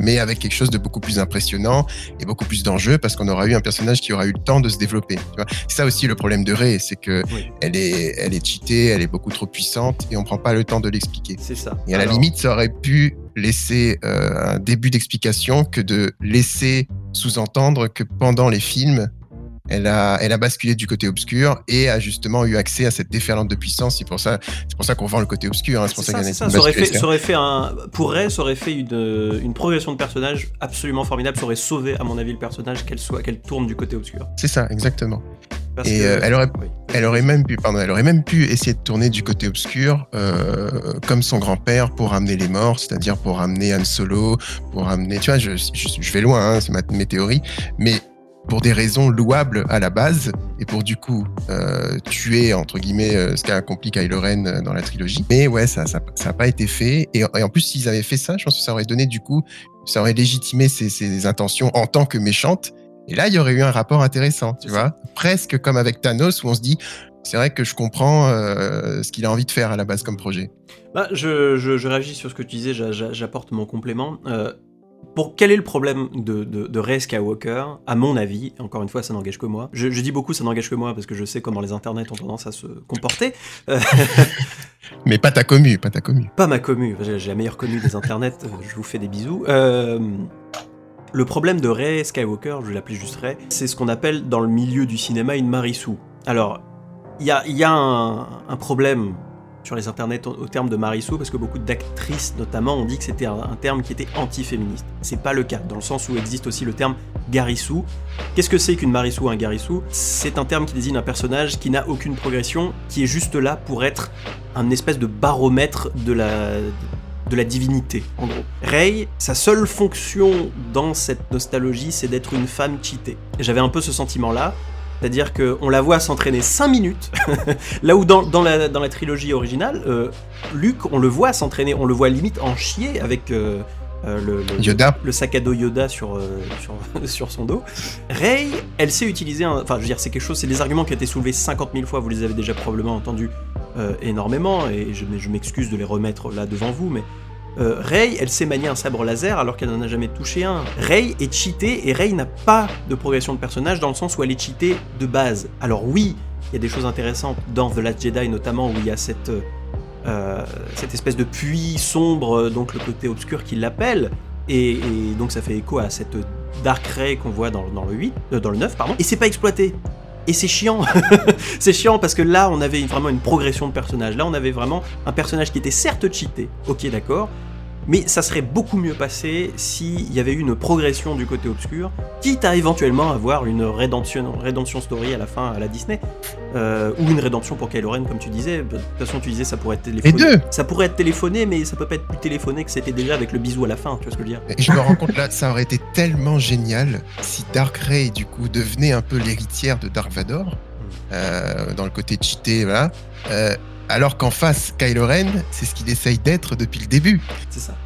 mais avec quelque chose de beaucoup plus impressionnant et beaucoup plus d'enjeux, parce qu'on aura eu un personnage qui aura eu le temps de se développer. Tu vois. Ça aussi le problème de Rey, c'est que Oui. elle est, elle est cheatée, elle est beaucoup trop puissante et on prend pas le temps de l'expliquer. C'est ça. Et à la limite, ça aurait pu laisser euh, un début d'explication que de laisser sous-entendre que pendant les films, elle a, elle a basculé du côté obscur et a justement eu accès à cette déferlante de puissance. C'est pour ça, c'est pour ça qu'on vend le côté obscur. hein. C'est pour ça ça, y a ça. Ça aurait, fait, aurait fait un. Pour Ray, ça aurait fait une, une progression de personnage absolument formidable. Ça aurait sauvé, à mon avis, le personnage qu'elle soit, qu'elle tourne du côté obscur. C'est ça, exactement. Parce Et, que- euh, elle aurait- oui. Elle aurait même pu, pardon, elle aurait même pu essayer de tourner du côté obscur, euh, comme son grand-père, pour ramener les morts, c'est-à-dire pour ramener Han Solo, pour ramener, tu vois, je, je, je vais loin, hein, c'est ma, mes théories, mais pour des raisons louables à la base, et pour du coup euh, tuer entre guillemets euh, ce qu'a accompli Kylo Ren euh, dans la trilogie. Mais ouais, ça, ça, ça a pas été fait. Et, et en plus, s'ils avaient fait ça, je pense que ça aurait donné du coup, ça aurait légitimé ses, ses intentions en tant que méchante. Et là, il y aurait eu un rapport intéressant, tu vois, presque comme avec Thanos où on se dit, c'est vrai que je comprends euh, ce qu'il a envie de faire à la base comme projet. Bah, je, je, je réagis sur ce que tu disais, j'a- j'a- j'apporte mon complément. Euh, pour quel est le problème de, de, de Rey Skywalker À mon avis, encore une fois, ça n'engage que moi. Je, je dis beaucoup, ça n'engage que moi parce que je sais comment les internets ont tendance à se comporter. Euh, Mais pas ta commu, pas ta commu. pas ma commu, j'ai la meilleure commu des internets, euh, je vous fais des bisous. Euh, le problème de Rey Skywalker, je vais l'appeler juste Rey, c'est ce qu'on appelle dans le milieu du cinéma une marissou. Alors, il y a, il y a un, un problème sur les internets au, terme de marissou, parce que beaucoup d'actrices notamment ont dit que c'était un, terme qui était anti-féministe. C'est pas le cas, dans le sens où existe aussi le terme garissou. Qu'est-ce que c'est qu'une marissou ou un garissou? C'est un terme qui désigne un personnage qui n'a aucune progression, qui est juste là pour être un espèce de baromètre de la de la divinité, en gros. Rey, sa seule fonction dans cette nostalgie, c'est d'être une femme cheatée. J'avais un peu ce sentiment-là. C'est-à-dire qu'on la voit s'entraîner 5 minutes, là où dans, dans, la, dans la trilogie originale, euh, Luke, on le voit s'entraîner, on le voit limite en chier avec euh, euh, le, le- Yoda. le sac à dos Yoda sur, euh, sur, sur son dos. Rey, elle sait utiliser, un- enfin je veux dire, c'est quelque chose, c'est des arguments qui ont été soulevés 50 000 fois, vous les avez déjà probablement entendus énormément, et je, je m'excuse de les remettre là devant vous, mais euh, Rey, elle sait manier un sabre laser alors qu'elle n'en a jamais touché un. Rey est cheatée et Rey n'a pas de progression de personnage dans le sens où elle est cheatée de base. Alors oui, il y a des choses intéressantes dans The Last Jedi notamment où il y a cette, euh, euh, cette espèce de puits sombre, euh, donc le côté obscur qui l'appelle, et, donc ça fait écho à cette Dark Ray qu'on voit dans, le 8, euh, dans le 9 pardon, et c'est pas exploité. Et c'est chiant, c'est chiant parce que là on avait vraiment une progression de personnage. Là on avait vraiment un personnage qui était certes cheaté, ok d'accord, mais ça serait beaucoup mieux passé s'il y avait eu une progression du côté obscur, quitte à éventuellement avoir une rédemption, rédemption story à la fin à la Disney, euh, ou une rédemption pour Kylo Ren comme tu disais. De toute façon tu disais ça pourrait être téléphoné. deux. Ça pourrait être téléphoné, mais ça peut pas être plus téléphoné que c'était déjà avec le bisou à la fin. Tu vois ce que je veux dire Et je me rends compte là, ça aurait été tellement génial si Dark Ray, du coup, devenait un peu l'héritière de Dark Vador, euh, dans le côté cheaté, voilà. Euh, alors qu'en face, Kylo Ren, c'est ce qu'il essaye d'être depuis le début. C'est ça.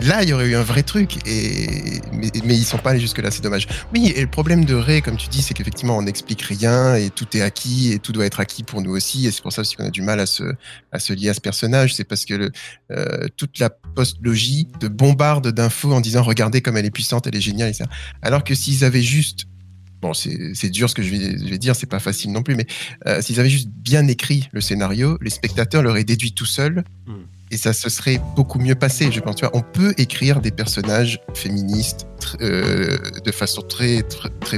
Là, il y aurait eu un vrai truc, et... mais, mais ils sont pas allés jusque-là, c'est dommage. Oui, et le problème de Ray, comme tu dis, c'est qu'effectivement, on n'explique rien, et tout est acquis, et tout doit être acquis pour nous aussi, et c'est pour ça aussi qu'on a du mal à se, à se lier à ce personnage, c'est parce que le, euh, toute la post-logie te bombarde d'infos en disant regardez comme elle est puissante, elle est géniale, etc. Alors que s'ils avaient juste Bon, c'est dur ce que je vais, dire, c'est pas facile non plus, mais euh, s'ils avaient juste bien écrit le scénario, les spectateurs l'auraient déduit tout seuls Mm. Et ça se serait beaucoup mieux passé. Je pense, tu vois, on peut écrire des personnages féministes euh, de façon très,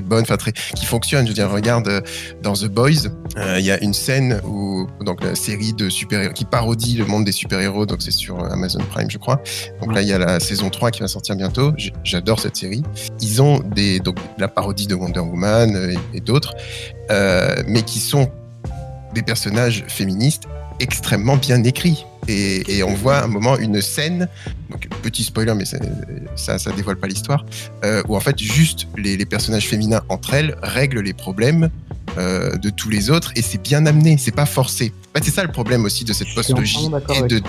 bonne, très, qui fonctionnent. Je veux dire, regarde euh, dans The Boys, euh, il y a une scène où, donc la série de super qui parodie le monde des super-héros, donc c'est sur Amazon Prime, je crois. Donc là, il y a la saison 3 qui va sortir bientôt. J'adore cette série. Ils ont des, donc, la parodie de Wonder Woman et, d'autres, mais qui sont des personnages féministes extrêmement bien écrits. Et, et on voit à un moment une scène, donc petit spoiler, mais ça, ça dévoile pas l'histoire, euh, où en fait juste les, les personnages féminins entre elles règlent les problèmes euh, de tous les autres, et c'est bien amené, c'est pas forcé. En fait, c'est ça le problème aussi de cette d'accord et de,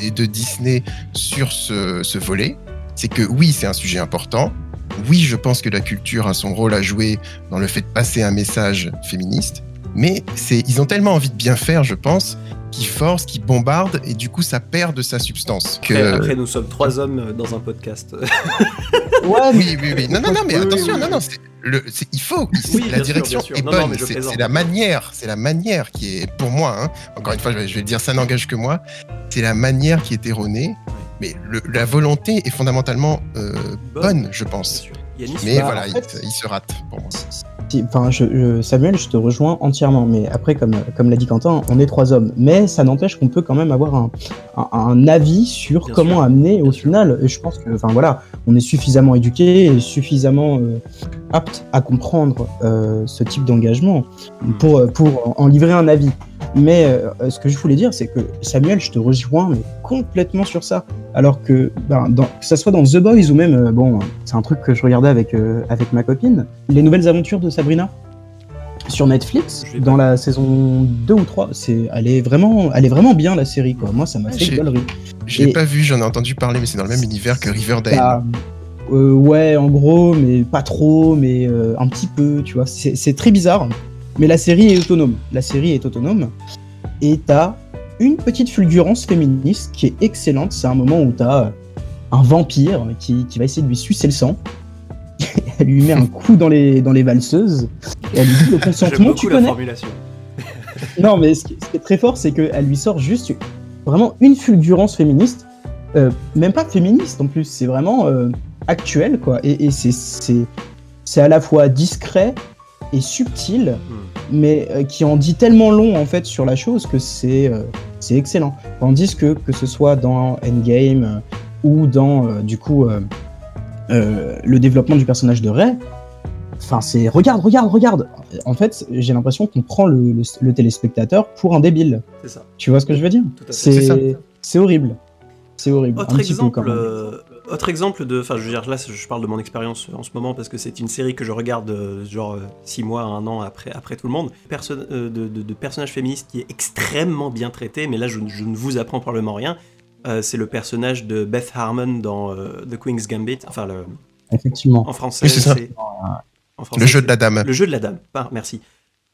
et de Disney sur ce, ce volet, c'est que oui, c'est un sujet important. Oui, je pense que la culture a son rôle à jouer dans le fait de passer un message féministe, mais ils ont tellement envie de bien faire, je pense, qu'ils forcent, qu'ils bombardent, et du coup, ça perd de sa substance. Que... Après, après, nous sommes trois hommes dans un podcast. Ouais, Oui, oui, oui. Non, non, non, mais attention, oui, non, non, c'est le, c'est- il faut. Oui, la sûr, direction sûr. est Non, non, bonne. c'est la manière, c'est la manière qui est, pour moi, hein, encore une fois, je vais, je vais le dire, ça n'engage que moi. C'est la manière qui est erronée, mais le- la volonté est fondamentalement euh, bonne, je pense. Mais Bah, voilà, en il, fait- il se rate pour moi. Si- Enfin, je, je- Samuel, je te rejoins entièrement. Mais après, comme, comme l'a dit Quentin, on est trois hommes. Mais ça n'empêche qu'on peut quand même avoir un, un, un avis sur Bien comment sûr, amener au sûr. final. Et je pense que, enfin voilà, on est suffisamment éduqué et suffisamment euh, apte à comprendre euh, ce type d'engagement pour, euh, pour en livrer un avis. Mais euh, ce que je voulais dire, c'est que Samuel, je te rejoins mais complètement sur ça. Alors que, ben, dans, que ça soit dans The Boys ou même, euh, bon, c'est un truc que je regardais avec, euh, avec ma copine, les nouvelles aventures de Sabrina sur Netflix, dans la saison 2 ou 3, c'est, elle, est vraiment, elle est vraiment bien la série. Quoi. Moi, ça m'a Ouais, fait galerie. Je l'ai pas vu, j'en ai entendu parler, mais c'est dans le même univers que Riverdale. Bah, ouais, en gros, mais pas trop, mais un petit peu, tu vois. C'est très bizarre, mais la série est autonome. La série est autonome, et t'as une petite fulgurance féministe qui est excellente. C'est un moment où t'as un vampire qui, qui va essayer de lui sucer le sang. elle lui met un coup dans les, dans les valseuses, et elle lui dit le consentement, tu connais? non, mais ce qui, ce qui est très fort, c'est qu'elle lui sort juste vraiment une fulgurance féministe. Euh, même pas féministe en plus, c'est vraiment euh, actuel, quoi. Et, et c'est- c'est c'est à la fois discret et subtil, Hmm. Mais euh, qui en dit tellement long, en fait, sur la chose que c'est euh, c'est excellent. Tandis que, que ce soit dans Endgame euh, ou dans, du coup, le développement du personnage de Rey, Enfin, c'est regarde, regarde, regarde. En fait, j'ai l'impression qu'on prend le, le- le téléspectateur pour un débile. C'est ça. Tu vois ce que je veux dire. C'est. C'est horrible. C'est horrible. Autre exemple, autre exemple de, enfin, je veux dire, là, je parle de mon expérience en ce moment parce que c'est une série que je regarde euh, genre 6 mois, un an après, après tout le monde. Perso de, de, de, personnage féministe qui est extrêmement bien traité, mais là, je, je ne vous apprends probablement rien. c'est le personnage de Beth Harmon dans The Queen's Gambit, enfin le. Effectivement. En français, c'est le jeu de la dame. Le jeu de la dame, merci.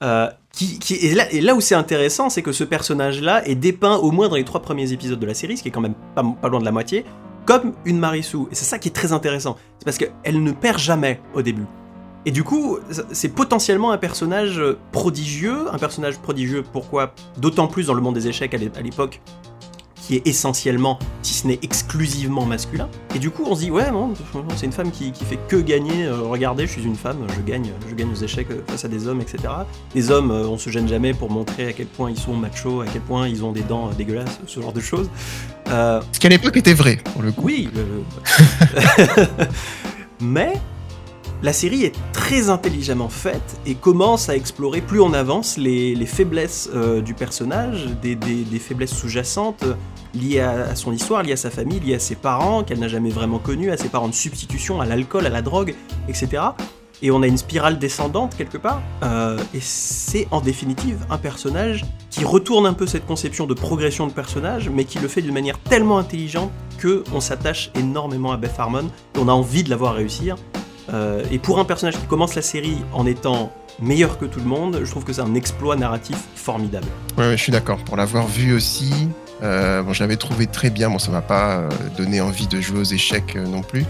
Euh, qui, qui et, là, et, là, où c'est intéressant, c'est que ce personnage-là est dépeint au moins dans les trois premiers épisodes de la série, ce qui est quand même pas, pas loin de la moitié, comme une Marisou. Et c'est ça qui est très intéressant. C'est parce qu'elle ne perd jamais au début. Et du coup, c'est potentiellement un personnage prodigieux. Un personnage prodigieux, pourquoi? D'autant plus dans le monde des échecs à l'époque, qui est essentiellement, si ce n'est exclusivement masculin. Et du coup, on se dit, ouais, non, c'est une femme qui, qui, fait que gagner. Euh, regardez, je suis une femme, je gagne, je gagne aux échecs face à des hommes, etc. Les hommes, euh, on se gêne jamais pour montrer à quel point ils sont machos, à quel point ils ont des dents euh, dégueulasses, ce genre de choses. Euh... Ce qui à l'époque était vrai, pour le coup. Oui. Mais la série est très intelligemment faite et commence à explorer, plus on avance, les, les faiblesses euh, du personnage, des, des, des faiblesses sous-jacentes liées à, son histoire, liées à sa famille, liées à ses parents, qu'elle n'a jamais vraiment connus, à ses parents de substitution, à l'alcool, à la drogue, etc. Et on a une spirale descendante quelque part, euh, et c'est en définitive un personnage qui retourne un peu cette conception de progression de personnage, mais qui le fait d'une manière tellement intelligente que on s'attache énormément à Beth Harmon, et on a envie de la voir réussir, euh, et pour un personnage qui commence la série en étant meilleur que tout le monde, je trouve que c'est un exploit narratif formidable. Ouais, ouais je suis d'accord. Pour l'avoir vu aussi, euh, bon, je l'avais trouvé très bien. Bon, ça m'a pas euh, donné envie de jouer aux échecs euh, non plus.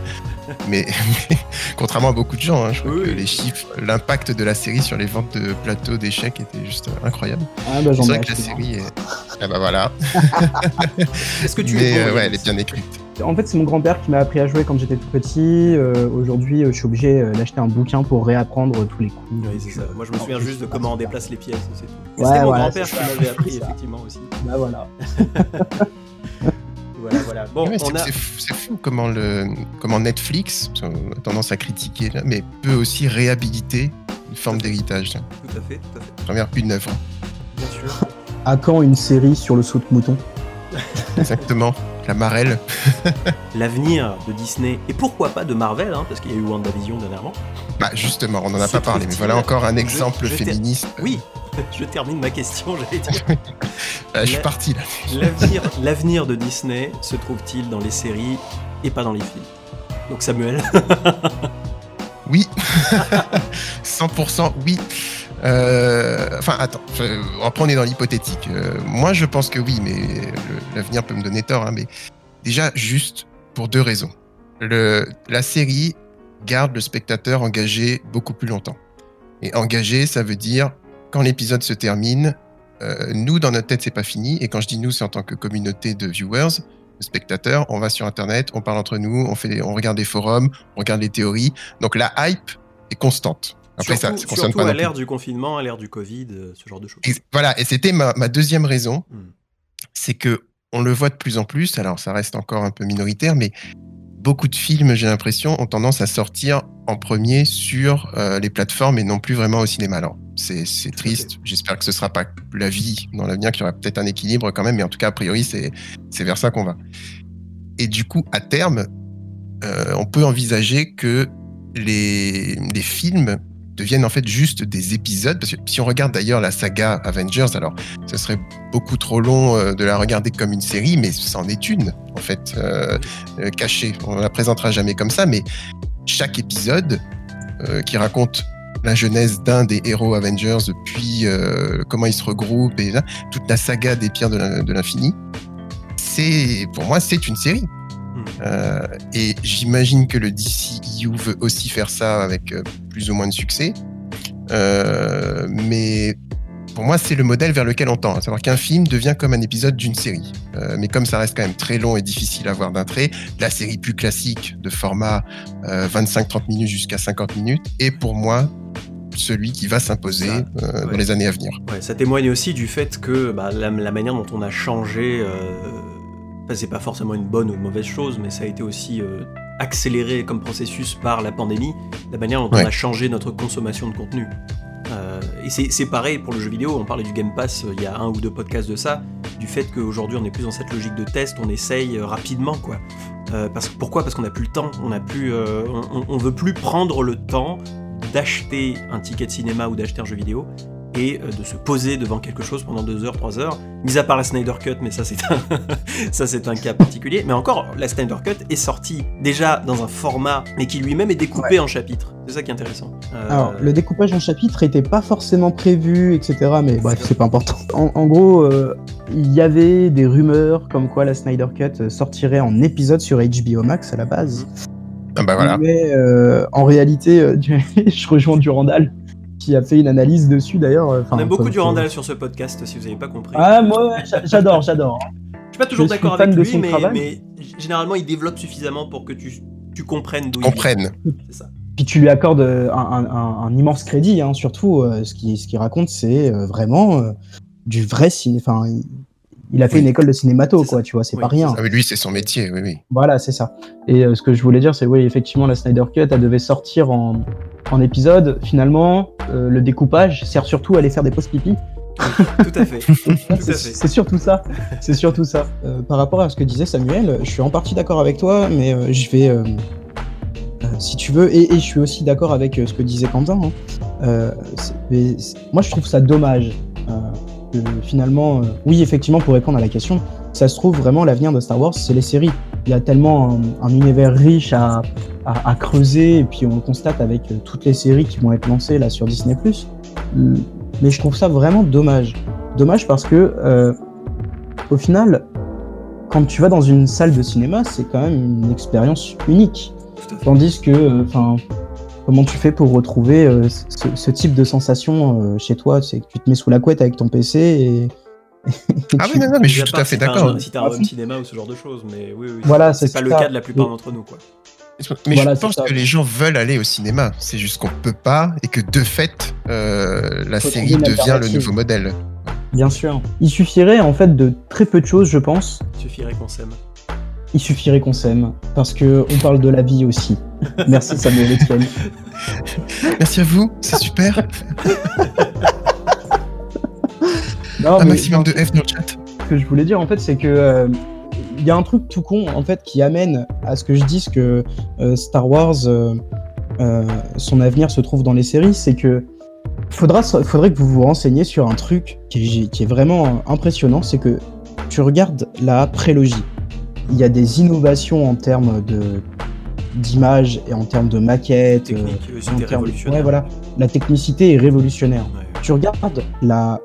mais, mais, contrairement à beaucoup de gens, hein, je trouve oui. que les chiffres, l'impact de la série sur les ventes de plateaux d'échecs était juste euh, incroyable. Ah, bah, c'est vrai que la série est. Ah bah voilà. Est-ce que tu mais es ouais, elle est bien écrite. En fait, c'est mon grand-père qui m'a appris à jouer quand j'étais tout petit. Euh, Aujourd'hui, je suis obligé d'acheter un bouquin pour réapprendre tous les coups. Oui, c'est ça. Moi, je me souviens juste de comment on déplace les pièces, c'est tout. Ouais, C'était mon grand-père qui m'avait appris, effectivement, aussi. Bah voilà. voilà, voilà. Bon, ouais, on a... c'est fou, fou, comment, le, comment Netflix, on a tendance à critiquer, là, mais peut aussi réhabiliter une forme d'héritage. Tout à fait, tout à fait. Première une œuvre. Bien sûr. À quand une série sur le saut de mouton? Exactement. La marelle. L'avenir de Disney, et pourquoi pas de Marvel, hein, parce qu'il y a eu WandaVision dernièrement. Bah justement, on n'en a pas parlé, mais voilà encore un exemple je, je féministe. Oui, je termine ma question, j'allais dire. euh, je suis parti là. L'avenir, l'avenir de Disney se trouve-t-il dans les séries et pas dans les films? Donc Samuel. oui. 100% oui. Euh, enfin, attends, après on est dans l'hypothétique. Euh, moi, je pense que oui, mais l'avenir peut me donner tort. Hein, mais déjà, juste pour deux raisons. La série garde le spectateur engagé beaucoup plus longtemps. Et engagé, ça veut dire quand l'épisode se termine, euh, nous dans notre tête c'est pas fini. Et quand je dis nous, c'est en tant que communauté de viewers, de spectateurs. On va sur internet, on parle entre nous, on on regarde des forums, on regarde les théories. Donc la hype est constante. Après, surtout, ça, ça surtout à l'ère du confinement, à l'ère du Covid, euh, ce genre de choses. Et voilà, et c'était ma, ma, deuxième raison, hmm. c'est que on le voit de plus en plus. Alors, ça reste encore un peu minoritaire, mais beaucoup de films, j'ai l'impression, ont tendance à sortir en premier sur euh, les plateformes et non plus vraiment au cinéma. Alors, c'est triste. J'espère que ce sera pas la vie dans l'avenir, qu'il y aura peut-être un équilibre quand même, mais en tout cas, a priori, c'est vers ça qu'on va. Et du coup, à terme, euh, on peut envisager que les, les films deviennent en fait juste des épisodes. Parce que si on regarde d'ailleurs la saga Avengers, alors ce serait beaucoup trop long euh, de la regarder comme une série, mais c'en est une en fait euh, euh, cachée. On la présentera jamais comme ça, mais chaque épisode qui raconte la genèse d'un des héros Avengers, puis comment ils se regroupent et toute la saga des pierres de l'infini, c'est pour moi c'est une série. Euh, et j'imagine que le DCU veut aussi faire ça avec euh, plus ou moins de succès. Euh, mais pour moi, c'est le modèle vers lequel on tend, à savoir qu'un film devient comme un épisode d'une série. Euh, mais comme ça reste quand même très long et difficile à voir d'un trait, la série plus classique de format 25-30 minutes jusqu'à 50 minutes est pour moi celui qui va s'imposer ouais. dans les années à venir. Ouais, ça témoigne aussi du fait que bah, la, la, manière dont on a changé c'est pas forcément une bonne ou une mauvaise chose, mais ça a été aussi euh, accéléré comme processus par la pandémie, la manière dont ouais. on a changé notre consommation de contenu. Euh, et c'est pareil pour le jeu vidéo, on parlait du Game Pass il y a un ou deux podcasts de ça, du fait qu'aujourd'hui on est plus dans cette logique de test, on essaye rapidement quoi. parce, pourquoi? Parce qu'on n'a plus le temps, on, a plus, on, on veut plus prendre le temps d'acheter un ticket de cinéma ou d'acheter un jeu vidéo et euh, de se poser devant quelque chose pendant 2 heures, 3 heures, mis à part la Snyder Cut, mais ça c'est un, ça c'est un cas particulier. Mais encore, la Snyder Cut est sortie déjà dans un format, mais qui lui-même est découpé en chapitres. C'est ça qui est intéressant. Euh, Alors, le découpage en chapitres était pas forcément prévu, etc. Mais bref, c'est pas important. En, gros, euh, il y avait des rumeurs comme quoi la Snyder Cut sortirait en épisode sur HBO Max à la base. Ah bah voilà. Mais en réalité, je rejoins Durandal qui a fait une analyse dessus d'ailleurs. On aime beaucoup du Randall sur ce podcast, si vous n'avez pas compris. Ah, moi, j'adore, j'adore. Je suis pas toujours d'accord avec lui, mais, mais, généralement, il développe suffisamment pour que tu, tu comprennes d'où il vient. C'est ça. Puis tu lui accordes un, un, un, immense crédit, hein, surtout. Euh, ce qu'il ce qui raconte, c'est euh, vraiment euh, du vrai cinéma. Enfin, il a fait une école de cinémato, quoi, tu vois, c'est pas rien. Ah, mais lui, c'est son métier, oui, oui. Voilà, c'est ça. Et ce que je voulais dire, c'est oui, effectivement, la Snyder Cut, elle devait sortir en, en épisode. Finalement, euh, le découpage sert surtout à aller faire des pauses pipi. Tout à fait. c'est surtout ça. C'est surtout ça. Euh, par rapport à ce que disait Samuel, je suis en partie d'accord avec toi, mais euh, je vais, si tu veux, et, je suis aussi d'accord avec ce que disait Quentin. Hein. moi, je trouve ça dommage. que finalement, oui, effectivement, pour répondre à la question, ça se trouve vraiment l'avenir de Star Wars, c'est les séries. Il y a tellement un univers riche à, à, creuser, et puis on le constate avec euh, toutes les séries qui vont être lancées là sur Disney+. Mm. Mais je trouve ça vraiment dommage. Dommage parce que, euh, au final, quand tu vas dans une salle de cinéma, c'est quand même une expérience unique. Tandis que, euh, enfin, comment tu fais pour retrouver ce, type de sensation chez toi? C'est que tu te mets sous la couette avec ton PC et. ah oui, non, non, mais je suis tout à fait d'accord. Si t'as un home cinéma ou ce genre de choses, mais oui, oui. Voilà, c'est pas le cas de la plupart d'entre nous, quoi. Mais je pense que les gens veulent aller au cinéma. C'est juste qu'on peut pas et que de fait, euh, la série devient le nouveau modèle. Bien sûr. Il suffirait en fait de très peu de choses, je pense. Il suffirait qu'on s'aime. Il suffirait qu'on s'aime parce que on parle de la vie aussi. Merci Samuel Etienne. Merci à vous, c'est super. Un maximum de F dans le chat. Ce que je voulais dire en fait, c'est que euh, il y a un truc tout con en fait qui amène à ce que je dise que euh, Star Wars, euh, euh, son avenir se trouve dans les séries, c'est que faudra, faudrait que vous vous renseigniez sur un truc qui est, vraiment impressionnant, c'est que tu regardes la prélogie. Il y a des innovations en termes de d'image et en termes de maquettes. ouais, voilà. La technicité est révolutionnaire. Tu regardes la,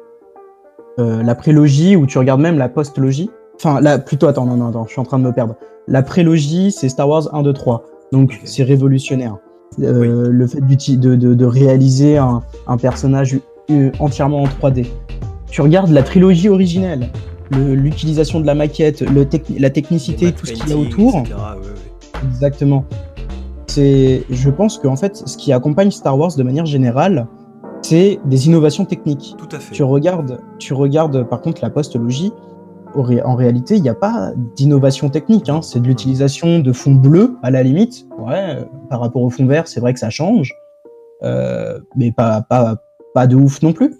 la prélogie ou tu regardes même la postlogie, Enfin, là, plutôt, attends, non, non, attends, je suis en train de me perdre. La prélogie, c'est Star Wars 1, 2, 3. Donc, c'est révolutionnaire. Euh, le fait de, de, de, réaliser un, un personnage entièrement en 3D. Tu regardes la trilogie originelle, l'utilisation de la maquette, le la technicité, tout ce qu'il y a autour. Exactement. C'est, je pense qu'en fait, ce qui accompagne Star Wars de manière générale, c'est des innovations techniques. Tout à fait. Tu regardes, tu regardes par contre la postologie, en réalité, il n'y a pas d'innovation technique. Hein. C'est de l'utilisation de fonds bleus, à la limite. Ouais, par rapport au fond vert, c'est vrai que ça change. Euh, mais pas, pas, pas de ouf non plus.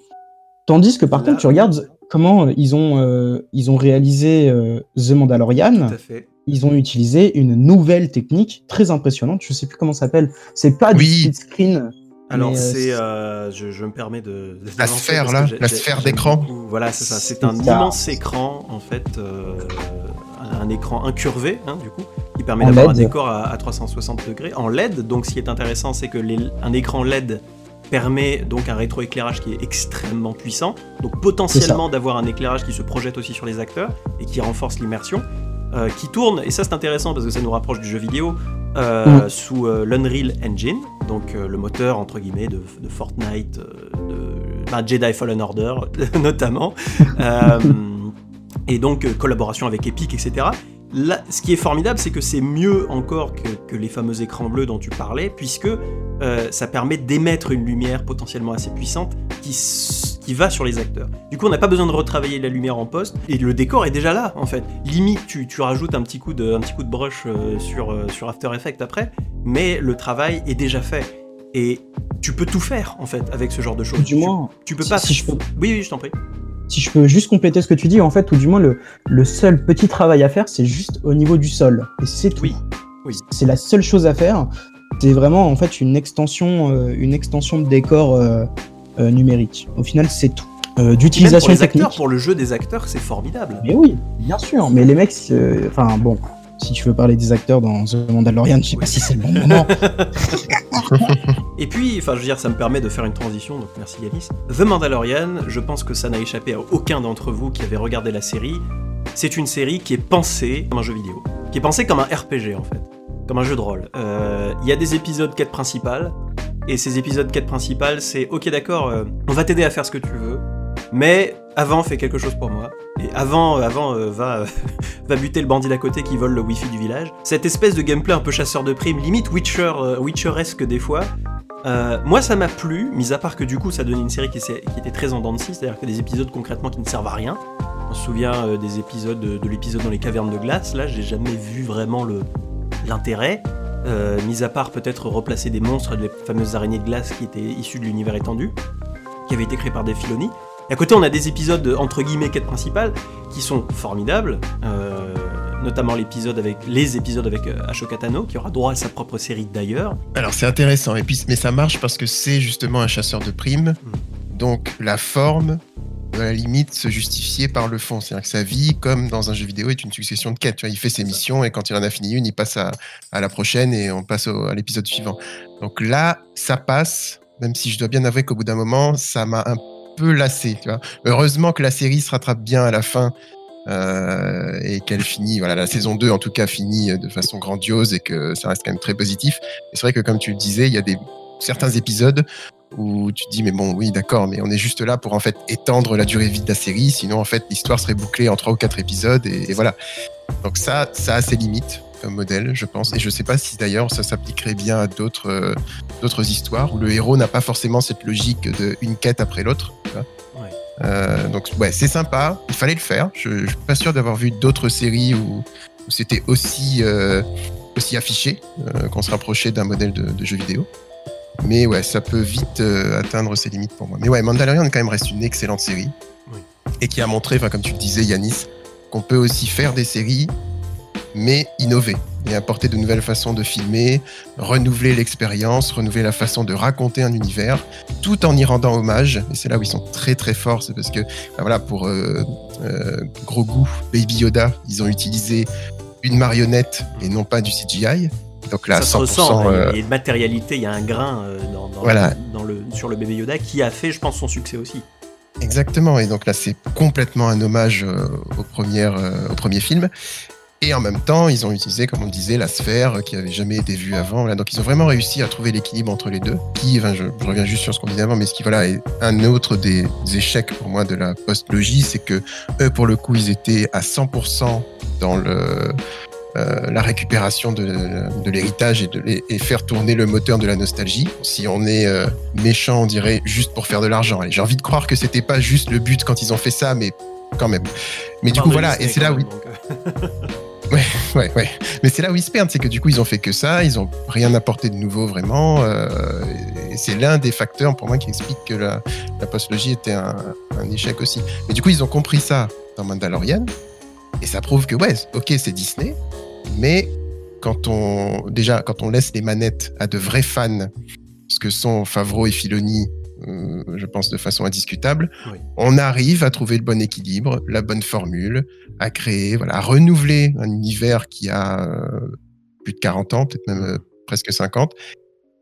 Tandis que par contre, tu regardes comment ils ont, euh, ils ont réalisé euh, The Mandalorian. Ils ont utilisé une nouvelle technique très impressionnante. Je sais plus comment ça s'appelle. C'est pas du split screen. Alors euh, c'est, euh, je, me permets de, la sphère là, la sphère d'écran. Voilà, c'est ça. C'est un immense écran en fait, euh, un, écran incurvé hein, du coup, qui permet d'avoir un décor à, 360 degrés en LED. Donc ce qui est intéressant, c'est que les, un écran LED permet donc un rétroéclairage qui est extrêmement puissant, donc potentiellement d'avoir un éclairage qui se projette aussi sur les acteurs et qui renforce l'immersion. Qui tourne, et ça c'est intéressant parce que ça nous rapproche du jeu vidéo, mm. sous l'Unreal Engine, donc euh, le moteur entre guillemets de, Fortnite, euh, de Jedi Fallen Order notamment, euh, et donc collaboration avec Epic, etc. Là, ce qui est formidable, c'est que c'est mieux encore que, les fameux écrans bleus dont tu parlais, puisque ça permet d'émettre une lumière potentiellement assez puissante qui, qui va sur les acteurs. Du coup, on n'a pas besoin de retravailler la lumière en poste, et le décor est déjà là, en fait. Limite, tu, tu rajoutes un petit coup de, un petit coup de brush sur, sur After Effects après, mais le travail est déjà fait. Et tu peux tout faire, en fait, avec ce genre de choses. Du Tu- moins, tu, peux si- pas. si je peux- Oui, oui, je t'en prie. si je peux juste compléter ce que tu dis, en fait, ou du moins le, le seul petit travail à faire, c'est juste au niveau du sol. Et c'est tout. Oui, oui. C'est la seule chose à faire. C'est vraiment en fait une extension, euh, une extension de décor euh, euh, numérique. Au final, c'est tout. Euh, D'utilisation technique. acteurs, pour le jeu des acteurs, c'est formidable. Mais oui, bien sûr. Mais les mecs, euh, enfin bon, si tu veux parler des acteurs dans The Mandalorian, je sais pas si c'est le bon moment. Et puis, enfin, je veux dire, ça me permet de faire une transition, donc merci Yanis. The Mandalorian, je pense que ça n'a échappé à aucun d'entre vous qui avait regardé la série. C'est une série qui est pensée comme un jeu vidéo, qui est pensée comme un RPG en fait, comme un jeu de rôle. Euh, Il y a des épisodes quête principale, et ces épisodes quête principale, c'est ok d'accord, euh, on va t'aider à faire ce que tu veux, mais avant fais quelque chose pour moi. Et avant, euh, avant euh, va, va buter le bandit d'à côté qui vole le wifi du village. Cette espèce de gameplay un peu chasseur de primes, limite Witcher, Witcheresque des fois. Moi, ça m'a plu, mis à part que du coup, ça donnait une série qui, était très en dents de scie, c'est-à-dire que des épisodes concrètement qui ne servent à rien. On se souvient des épisodes de, de l'épisode dans les cavernes de glace. Là, j'ai jamais vu vraiment l'intérêt. Euh, mis à part peut-être replacer des monstres, les fameuses araignées de glace qui étaient issues de l'univers étendu, qui avaient été créés par des Filoni. Et à côté, on a des épisodes entre guillemets quête principale qui sont formidables, euh, notamment l'épisode avec les épisodes avec euh, Ashoka Tano, qui aura droit à sa propre série d'ailleurs. Alors c'est intéressant, et puis, mais ça marche parce que c'est justement un chasseur de primes. Donc la forme à la limite se justifier par le fond. C'est-à-dire que sa vie, comme dans un jeu vidéo, est une succession de quêtes. Tu vois, il fait ses missions et quand il en a fini une, il passe à, la prochaine et on passe à l'épisode suivant. Donc là, ça passe, même si je dois bien avouer qu'au bout d'un moment, ça m'a un peu lassé. Tu vois. Heureusement que la série se rattrape bien à la fin. euh, et qu'elle finit, voilà, la saison 2 en tout cas finit de façon grandiose et que ça reste quand même très positif. C'est vrai que comme tu le disais, il y a des certains épisodes où tu te dis mais bon oui d'accord mais on est juste là pour en fait étendre la durée de vie de la série. Sinon en fait l'histoire serait bouclée en trois ou quatre épisodes et, et voilà. Donc ça ça a ses limites comme modèle je pense. Et je sais pas si d'ailleurs ça s'appliquerait bien à d'autres euh, d'autres histoires où le héros n'a pas forcément cette logique de une quête après l'autre. Ouais. Euh, donc ouais c'est sympa. Il fallait le faire. Je, je suis pas sûr d'avoir vu d'autres séries où, où c'était aussi euh, aussi affiché qu'on se rapprochait d'un modèle de, de jeu vidéo mais ouais, ça peut vite euh, atteindre ses limites pour moi. Mais ouais, Mandalorian quand même reste une excellente série. Oui. Et qui a montré, comme tu le disais, Yanis, qu'on peut aussi faire des séries, mais innover et apporter de nouvelles façons de filmer, renouveler l'expérience, renouveler la façon de raconter un univers, tout en y rendant hommage. Et c'est là où ils sont très très forts, c'est parce que, ben voilà, pour euh, euh, Grogu, Baby Yoda, ils ont utilisé une marionnette et non pas du CGI. Donc là, ça se 100%, ressent, euh, il y a une matérialité, il y a un grain euh, dans, dans- Voilà. dans le, sur le bébé Yoda qui a fait, je pense, son succès aussi. Exactement, et donc là c'est complètement un hommage euh, au, premier, euh, au premier film. Et en même temps, ils ont utilisé, comme on disait, la sphère qui avait jamais été vue avant. Voilà. Donc ils ont vraiment réussi à trouver l'équilibre entre les deux. Qui, enfin, je, je reviens juste sur ce qu'on disait avant, mais ce qui voilà, est un autre des échecs pour moi de la post-logie, c'est que eux, pour le coup, ils étaient à 100% dans le, euh, la récupération de, de l'héritage et, de, et faire tourner le moteur de la nostalgie. Si on est euh, méchant, on dirait juste pour faire de l'argent. J'ai envie de croire que c'était pas juste le but quand ils ont fait ça, mais quand même. Mais du coup, voilà, et c'est là où euh, Ouais, ouais. Mais c'est là où ils se perdent, c'est que du coup, ils ont fait que ça, ils ont rien apporté de nouveau vraiment. euh, et c'est l'un des facteurs pour moi qui explique que la, la postlogie était un, un échec aussi. Mais du coup, ils ont compris ça dans Mandalorian. Et ça prouve que, ouais, ok, c'est Disney, mais quand on, déjà, quand on laisse les manettes à de vrais fans, ce que sont Favreau et Filoni, euh, je pense de façon indiscutable, Oui. on arrive à trouver le bon équilibre, la bonne formule, à créer, voilà, à renouveler un univers qui a euh, plus de 40 ans, peut-être même euh, presque 50,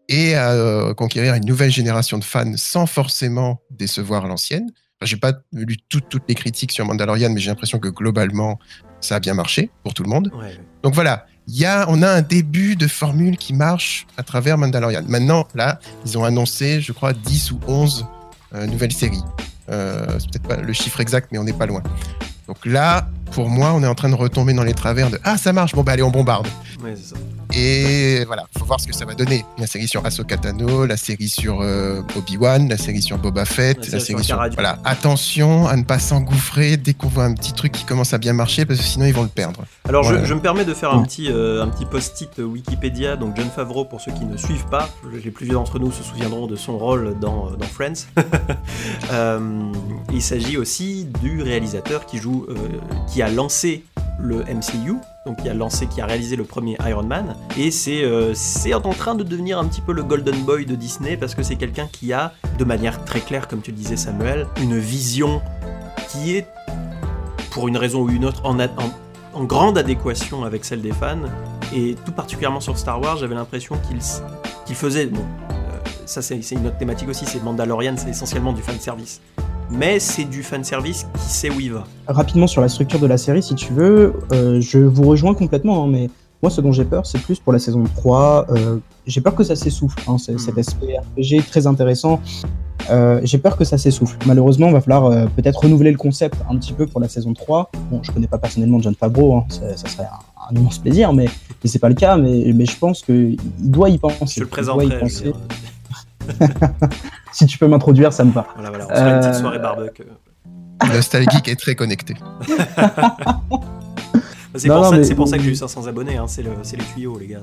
et à conquérir une nouvelle génération de fans sans forcément décevoir l'ancienne. J'ai pas lu toutes, toutes les critiques sur Mandalorian, mais j'ai l'impression que globalement, ça a bien marché pour tout le monde. ouais. Donc voilà, il y a, on a un début de formule qui marche à travers Mandalorian. Maintenant, là, ils ont annoncé, je crois, 10 ou 11 euh, nouvelles séries. Euh, c'est peut-être pas le chiffre exact, mais on n'est pas loin. Donc là, pour moi, on est en train de retomber dans les travers de Ah, ça marche, bon, bah allez, on bombarde. Ouais, c'est ça. Et voilà, faut voir ce que ça va donner. La série sur Ahsoka Tano, la série sur euh, Obi-Wan, la série sur Boba Fett, La la, série sur sur. Voilà, attention à ne pas s'engouffrer dès qu'on voit un petit truc qui commence à bien marcher, parce que sinon ils vont le perdre. Alors je, me permets de faire un Ouais. petit, euh, un petit post-it Wikipédia, donc John Favreau pour ceux qui ne suivent pas, les plus vieux d'entre nous se souviendront de son rôle dans, dans Friends. Euh, il s'agit aussi du réalisateur qui joue, euh, a lancé le MCU, donc qui a lancé, qui a réalisé le premier Iron Man, et c'est euh, c'est en train de devenir un petit peu le Golden Boy de Disney parce que c'est quelqu'un qui a, de manière très claire, comme tu disais Samuel, une vision qui est, pour une raison ou une autre, en, grande adéquation avec celle des fans, et tout particulièrement sur Star Wars, j'avais l'impression qu'il qu'il faisait, bon, euh, ça c'est une autre thématique aussi, c'est Mandalorian, c'est essentiellement du fan service, mais c'est du fan service qui sait où il va. Rapidement sur la structure de la série, si tu veux, euh, je vous rejoins complètement, hein, mais moi ce dont j'ai peur, c'est plus pour la saison 3. euh, j'ai peur que ça s'essouffle, hein, Mhm. cet aspect RPG très intéressant. Euh, j'ai peur que ça s'essouffle. Malheureusement, il va falloir euh, peut-être renouveler le concept un petit peu pour la saison 3. Bon, je connais pas personnellement John Favreau, hein, ça, ça serait un, un immense plaisir, mais, mais c'est pas le cas. Mais, mais je pense qu'il doit y penser. Je le Il doit y présenterai. Si tu peux m'introduire, ça me va. Voilà, voilà, on fera une petite Euh, soirée barbecue. Nostalgique est très connecté. C'est pour, ça- mais- c'est pour ça que j'ai eu 500 abonnés, hein, c'est le, les tuyaux, les gars.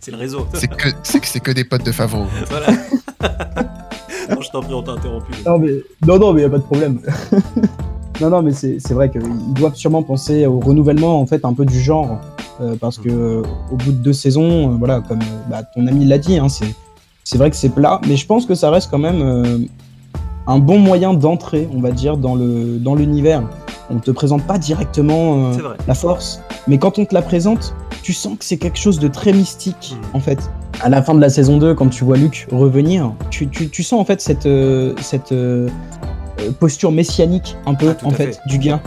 C'est le réseau. C'est que, des potes de Favreau. Voilà. non, je t'en prie, on t'a interrompu. Non, mais non, non, mais y a pas de problème. non, non, mais c'est vrai qu'ils doivent sûrement penser au renouvellement en fait un peu du genre, euh, parce que euh, au bout de deux saisons, euh, voilà, comme euh, bah, ton ami l'a dit, hein, c'est c'est vrai que c'est plat, mais je pense que ça reste quand même euh, un bon moyen d'entrer, on va dire, dans le dans l'univers. On te présente pas directement euh, la force, mais quand on te la présente, tu sens que c'est quelque chose de très mystique Mm. en fait. À la fin de la saison 2, quand tu vois Luke revenir, tu, tu, tu sens en fait cette, euh, cette posture messianique un peu Ah, en fait, fait. du gars.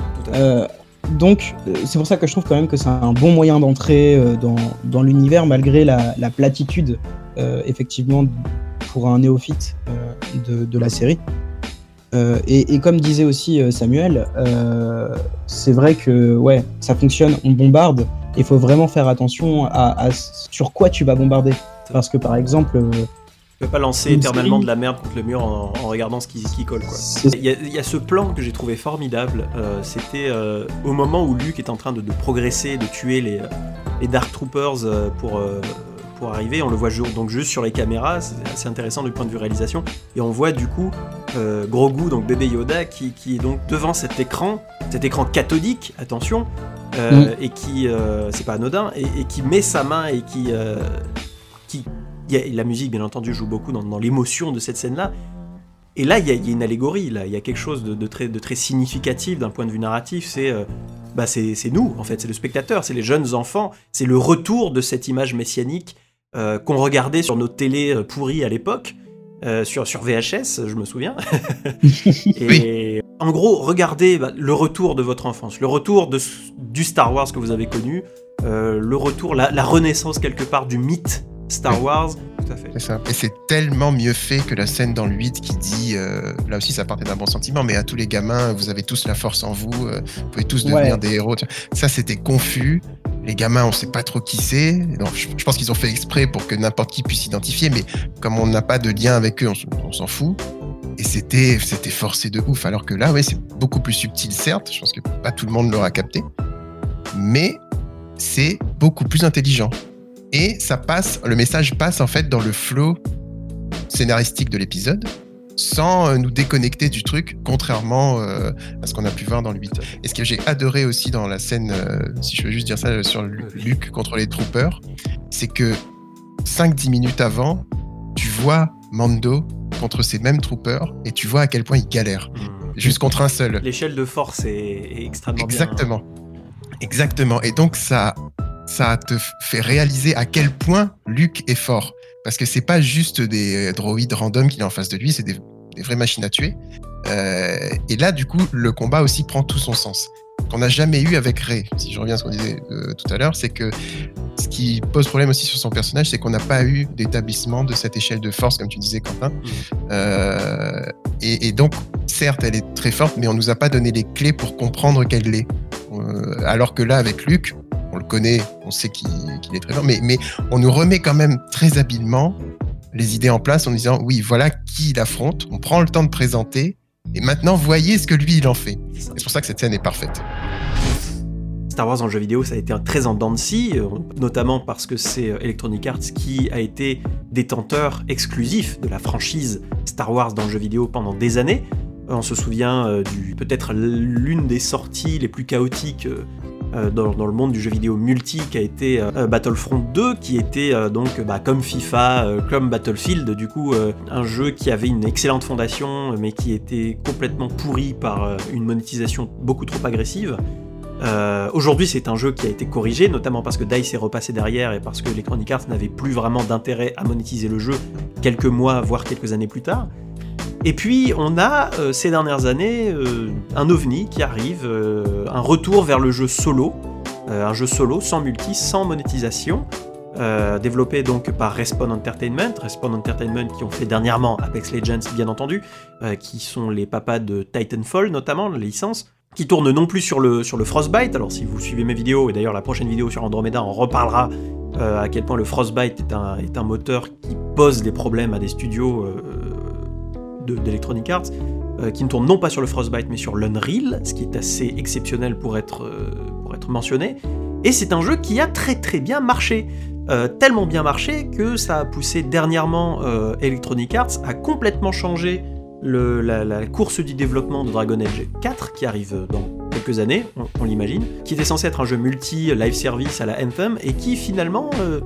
Donc c'est pour ça que je trouve quand même que c'est un bon moyen d'entrer dans, dans l'univers malgré la, la platitude effectivement pour un néophyte euh, de, de la série. Euh, et, et comme disait aussi euh, Samuel, euh, c'est vrai que ouais, ça fonctionne, on bombarde. Il faut vraiment faire attention à, à sur quoi tu vas bombarder. Parce que par exemple, euh, Tu peux pas lancer éternellement série- de la merde contre le mur en, en regardant ce qui, qui colle, quoi. Il y, a, il y a ce plan que j'ai trouvé formidable. euh, C'était euh, au moment où Luke est en train de, de progresser, de tuer les, euh, les Dark Troopers euh, pour, euh, pour arriver. On le voit donc juste sur les caméras. C'est assez intéressant du point de vue réalisation. Et on voit du coup euh, Grogu, donc bébé Yoda, qui, qui est donc devant cet écran, cet écran cathodique, attention, euh, et qui, euh, c'est pas anodin, et, et qui met sa main et qui. euh, qui il y a- la musique, bien entendu, joue beaucoup dans, dans l'émotion de cette scène-là. Et là, il y, a- il y a une allégorie, là. il y a quelque chose de, de très, de très significatif d'un point de vue narratif. C'est euh, bah, c'est nous, en fait, c'est le spectateur, c'est les jeunes enfants, c'est le retour de cette image messianique euh, qu'on regardait sur nos télés euh, pourries à l'époque, euh, sur, sur VHS, je me souviens. Et en gros, regardez bah, le retour de votre enfance, le retour de, du Star Wars que vous avez connu, euh, le retour, la, la renaissance quelque part du mythe Star Oui. Wars. Tout à fait. C'est ça. Et c'est tellement mieux fait que la scène dans le 8 qui dit, euh, là aussi ça partait d'un bon sentiment, mais à tous les gamins, vous avez tous la force en vous, euh, vous pouvez tous devenir Ouais. des héros. Ça c'était confus. Les gamins, on sait pas trop qui c'est. Je pense qu'ils ont fait exprès pour que n'importe qui puisse s'identifier, mais comme on n'a pas de lien avec eux, on, s'en fout. Et c'était, forcé de ouf. Alors que là, ouais, c'est beaucoup plus subtil, certes. Je pense que pas tout le monde l'aura capté, mais c'est beaucoup plus intelligent. Et ça passe, le message passe en fait dans le flow scénaristique de l'épisode sans euh, nous déconnecter du truc, contrairement euh, à ce qu'on a pu voir dans le 8. Et ce que j'ai adoré aussi dans la scène, euh, si je veux juste dire ça sur. Luke contre les troopers, c'est que 5-10 minutes avant, tu vois Mando contre ces mêmes troopers et tu vois à quel point il galère, Hmm. juste contre un seul. L'échelle de force est, est extrêmement bien. Exactement. Exactement. Et donc, ça, ça te fait réaliser à quel point Luke est fort. Parce que c'est pas juste des droïdes random qu'il a en face de lui, c'est des, des vraies machines à tuer. Euh, et là, du coup, le combat aussi prend tout son sens. Qu'on n'a jamais eu avec Rey. Si je reviens à ce qu'on disait euh, tout à l'heure, c'est que ce qui pose problème aussi sur son personnage, c'est qu'on n'a pas eu d'établissement de cette échelle de force, comme tu disais, Quentin. Euh, et, et donc, certes, elle est très forte, mais on nous a pas donné les clés pour comprendre qu'elle l'est. Alors que là, avec Luke, on le connaît on sait qu'il est très fort, mais, mais on nous remet quand même très habilement les idées en place en disant oui, voilà qui il affronte, on prend le temps de présenter, et maintenant voyez ce que lui il en fait. C'est pour ça que cette scène est parfaite. Star Wars en jeu vidéo, ça a été très en dents euh, notamment parce que c'est euh, Electronic Arts qui a été détenteur exclusif de la franchise Star Wars dans le jeu vidéo pendant des années. On se souvient euh, du peut-être l'une des sorties les plus chaotiques dans, le monde du jeu vidéo multi qui a été Battlefront 2, qui était donc bah, comme FIFA, comme Battlefield, du coup un jeu qui avait une excellente fondation mais qui était complètement pourri par une monétisation beaucoup trop agressive. Euh, aujourd'hui, c'est un jeu qui a été corrigé, notamment parce que DICE est repassé derrière et parce que Electronic Arts n'avait plus vraiment d'intérêt à monétiser le jeu quelques mois, voire quelques années plus tard. Et puis, on a euh, ces dernières années euh, un ovni qui arrive, un retour vers le jeu solo, un jeu solo sans multi, sans monétisation, développé donc par Respawn Entertainment, Respawn Entertainment qui ont fait dernièrement Apex Legends bien entendu, qui sont les papas de Titanfall notamment, la licence, qui tourne non plus sur le, sur le Frostbite. Alors si vous suivez mes vidéos, et d'ailleurs la prochaine vidéo sur Andromeda, on reparlera euh, à quel point le Frostbite est un, est un moteur qui pose des problèmes à des studios euh, d'Electronic Arts, euh, qui ne tourne non pas sur le Frostbite mais sur l'Unreal, ce qui est assez exceptionnel pour être, pour être mentionné. Et c'est un jeu qui a très très bien marché. tellement bien marché que ça a poussé dernièrement Electronic Arts à complètement changer la, course du développement de Dragon Age 4 qui arrive dans quelques années, on, l'imagine, qui était censé être un jeu multi live service à la Anthem et qui finalement, euh,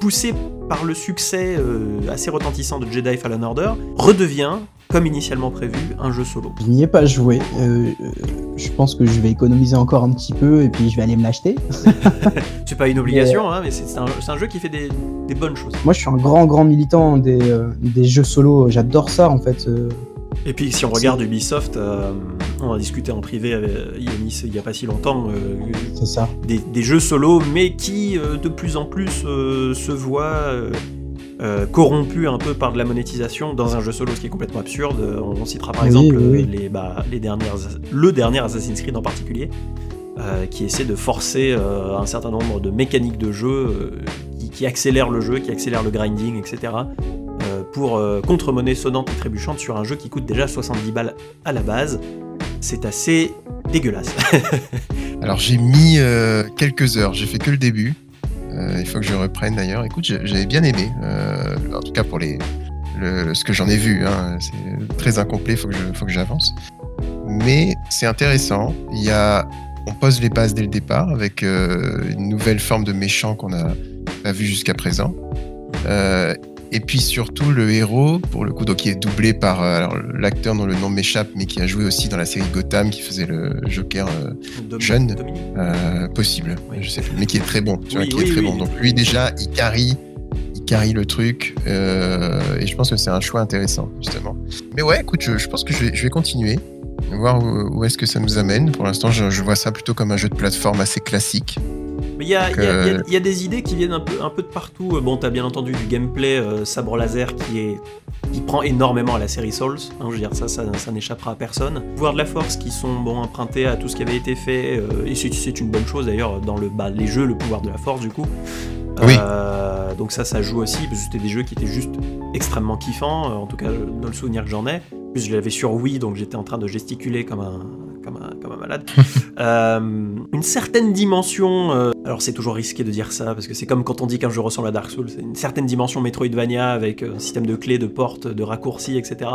poussé par le succès euh, assez retentissant de Jedi Fallen Order, redevient comme initialement prévu, un jeu solo. Je n'y ai pas joué. Euh, je pense que je vais économiser encore un petit peu et puis je vais aller me l'acheter. c'est pas une obligation, hein, mais c'est un, jeu qui fait des, bonnes choses. Moi, je suis un grand, grand militant des, des jeux solo. J'adore ça, en fait. Et puis si on regarde Ubisoft, euh, on a discuté en privé avec Yanis il n'y a pas si longtemps, euh, ça. Des, jeux solo, mais qui euh, de plus en plus se voient corrompus un peu par de la monétisation dans un jeu solo, ce qui est complètement absurde. On, citera par exemple Les, bah, les dernières, le dernier Assassin's Creed en particulier, qui essaie de forcer un certain nombre de mécaniques de jeu qui, qui accélèrent le jeu, qui accélèrent le grinding, etc pour euh, contre-monnaie sonnante et trébuchante sur un jeu qui coûte déjà 70 balles à la base. C'est assez dégueulasse. Alors j'ai mis euh, quelques heures, j'ai fait que le début. Euh, il faut que je reprenne d'ailleurs. Écoute, j'avais bien aimé, en tout cas pour les, ce que j'en ai vu. Hein. c'est très incomplet, il faut que j'avance. Mais c'est intéressant. Il y a, on pose les bases dès le départ avec une nouvelle forme de méchant qu'on n'a pas vu jusqu'à présent. Et puis surtout le héros, pour le coup, donc qui est doublé par euh, l'acteur dont le nom m'échappe, mais qui a joué aussi dans la série Gotham, qui faisait le Joker euh, jeune, euh, possible, je sais plus, mais qui est très bon, tu vois, qui est très bon. Donc lui déjà, il carie, il carie le truc, et je pense que c'est un choix intéressant justement. Mais ouais, écoute, je, pense que je vais, je vais continuer voir où, est-ce que ça nous amène. Pour l'instant, je, vois ça plutôt comme un jeu de plateforme assez classique. Mais il y, a des idées qui viennent un peu, un peu de partout. Bon, t'as bien entendu du gameplay euh, sabre laser qui est qui prend énormément à la série Souls. Hein, je veux dire, ça, ça, n'échappera à personne. Pouvoir de la force qui sont bon empruntés à tout ce qui avait été fait, euh, et c'est une bonne chose d'ailleurs dans le, bah, les jeux, le pouvoir de la force du coup. Oui. Euh, donc ça, ça joue aussi, parce que c'était des jeux qui étaient juste extrêmement kiffants, en tout cas dans le souvenir que j'en ai. En plus, je l'avais sur Wii, donc j'étais en train de gesticuler comme un, comme un, malade. Euh, une certaine dimension, euh, alors c'est toujours risqué de dire ça, parce que c'est comme quand on dit qu'un jeu ressemble à Dark Souls, c'est une certaine dimension Metroidvania avec euh, un système de clés, de portes, de raccourcis, etc.,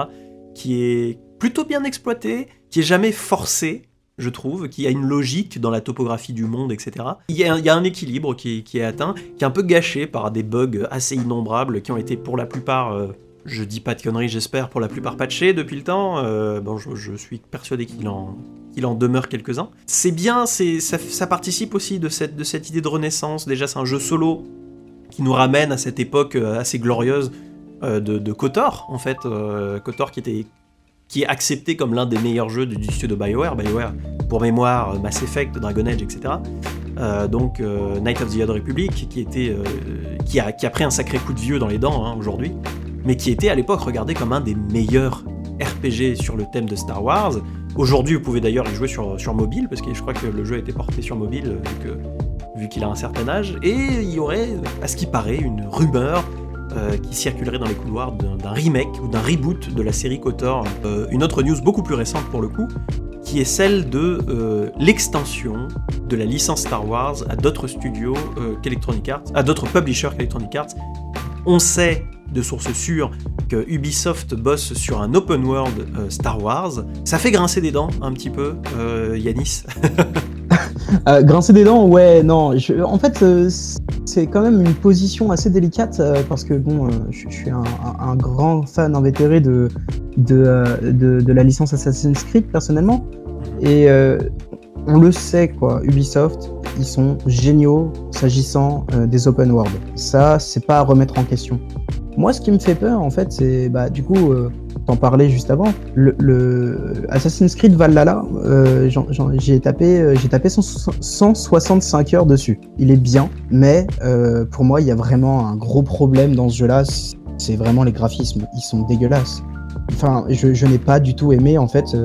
qui est plutôt bien exploité, qui est jamais forcé, je trouve, qui a une logique dans la topographie du monde, etc. Il y a, un équilibre qui, qui, est atteint, qui est un peu gâché par des bugs assez innombrables qui ont été pour la plupart je dis pas de conneries, j'espère, pour la plupart patchés depuis le temps. Euh, bon, je, suis persuadé qu'il en, qu'il en demeure quelques-uns. C'est bien, c'est, ça, participe aussi de cette, idée de renaissance. Déjà, c'est un jeu solo qui nous ramène à cette époque euh, assez glorieuse euh, de, KOTOR, en fait. KOTOR qui, était, qui est accepté comme l'un des meilleurs jeux du, studio de BioWare. BioWare, pour mémoire, Mass Effect, Dragon Age, etc. donc Night of the Old Republic, qui, était, qui, a, qui a pris un sacré coup de vieux dans les dents hein, aujourd'hui mais qui était à l'époque regardé comme un des meilleurs RPG sur le thème de Star Wars. Aujourd'hui, vous pouvez d'ailleurs y jouer sur, mobile, parce que je crois que le jeu a été porté sur mobile, vu qu'il a un certain âge, et il y aurait, à ce qui paraît, une rumeur euh, qui circulerait dans les couloirs d'un remake ou d'un reboot de la série KOTOR. Euh, une autre news beaucoup plus récente pour le coup, qui est celle de euh, l'extension de la licence Star Wars à d'autres studios qu'Electronic Arts, à d'autres publishers qu'Electronic Arts. On sait de sources sûres Ubisoft bosse sur un open world Star Wars. Ça fait grincer des dents un petit peu, Yanis. Euh, grincer des dents, ouais, non. en fait, euh, c'est quand même une position assez délicate euh, parce que bon, je, suis un, grand fan invétéré de de, la licence Assassin's Creed personnellement, et on le sait quoi. Ubisoft, ils sont géniaux s'agissant des open world. Ça, c'est pas à remettre en question. Moi, ce qui me fait peur, en fait, c'est bah du coup t'en parlais juste avant, le, Assassin's Creed Valhalla, euh, j'ai tapé, euh, j'ai tapé 165 heures dessus. Il est bien, mais euh, pour moi, il y a vraiment un gros problème dans ce jeu-là. C'est vraiment les graphismes, ils sont dégueulasses. Enfin, je, je n'ai pas du tout aimé en fait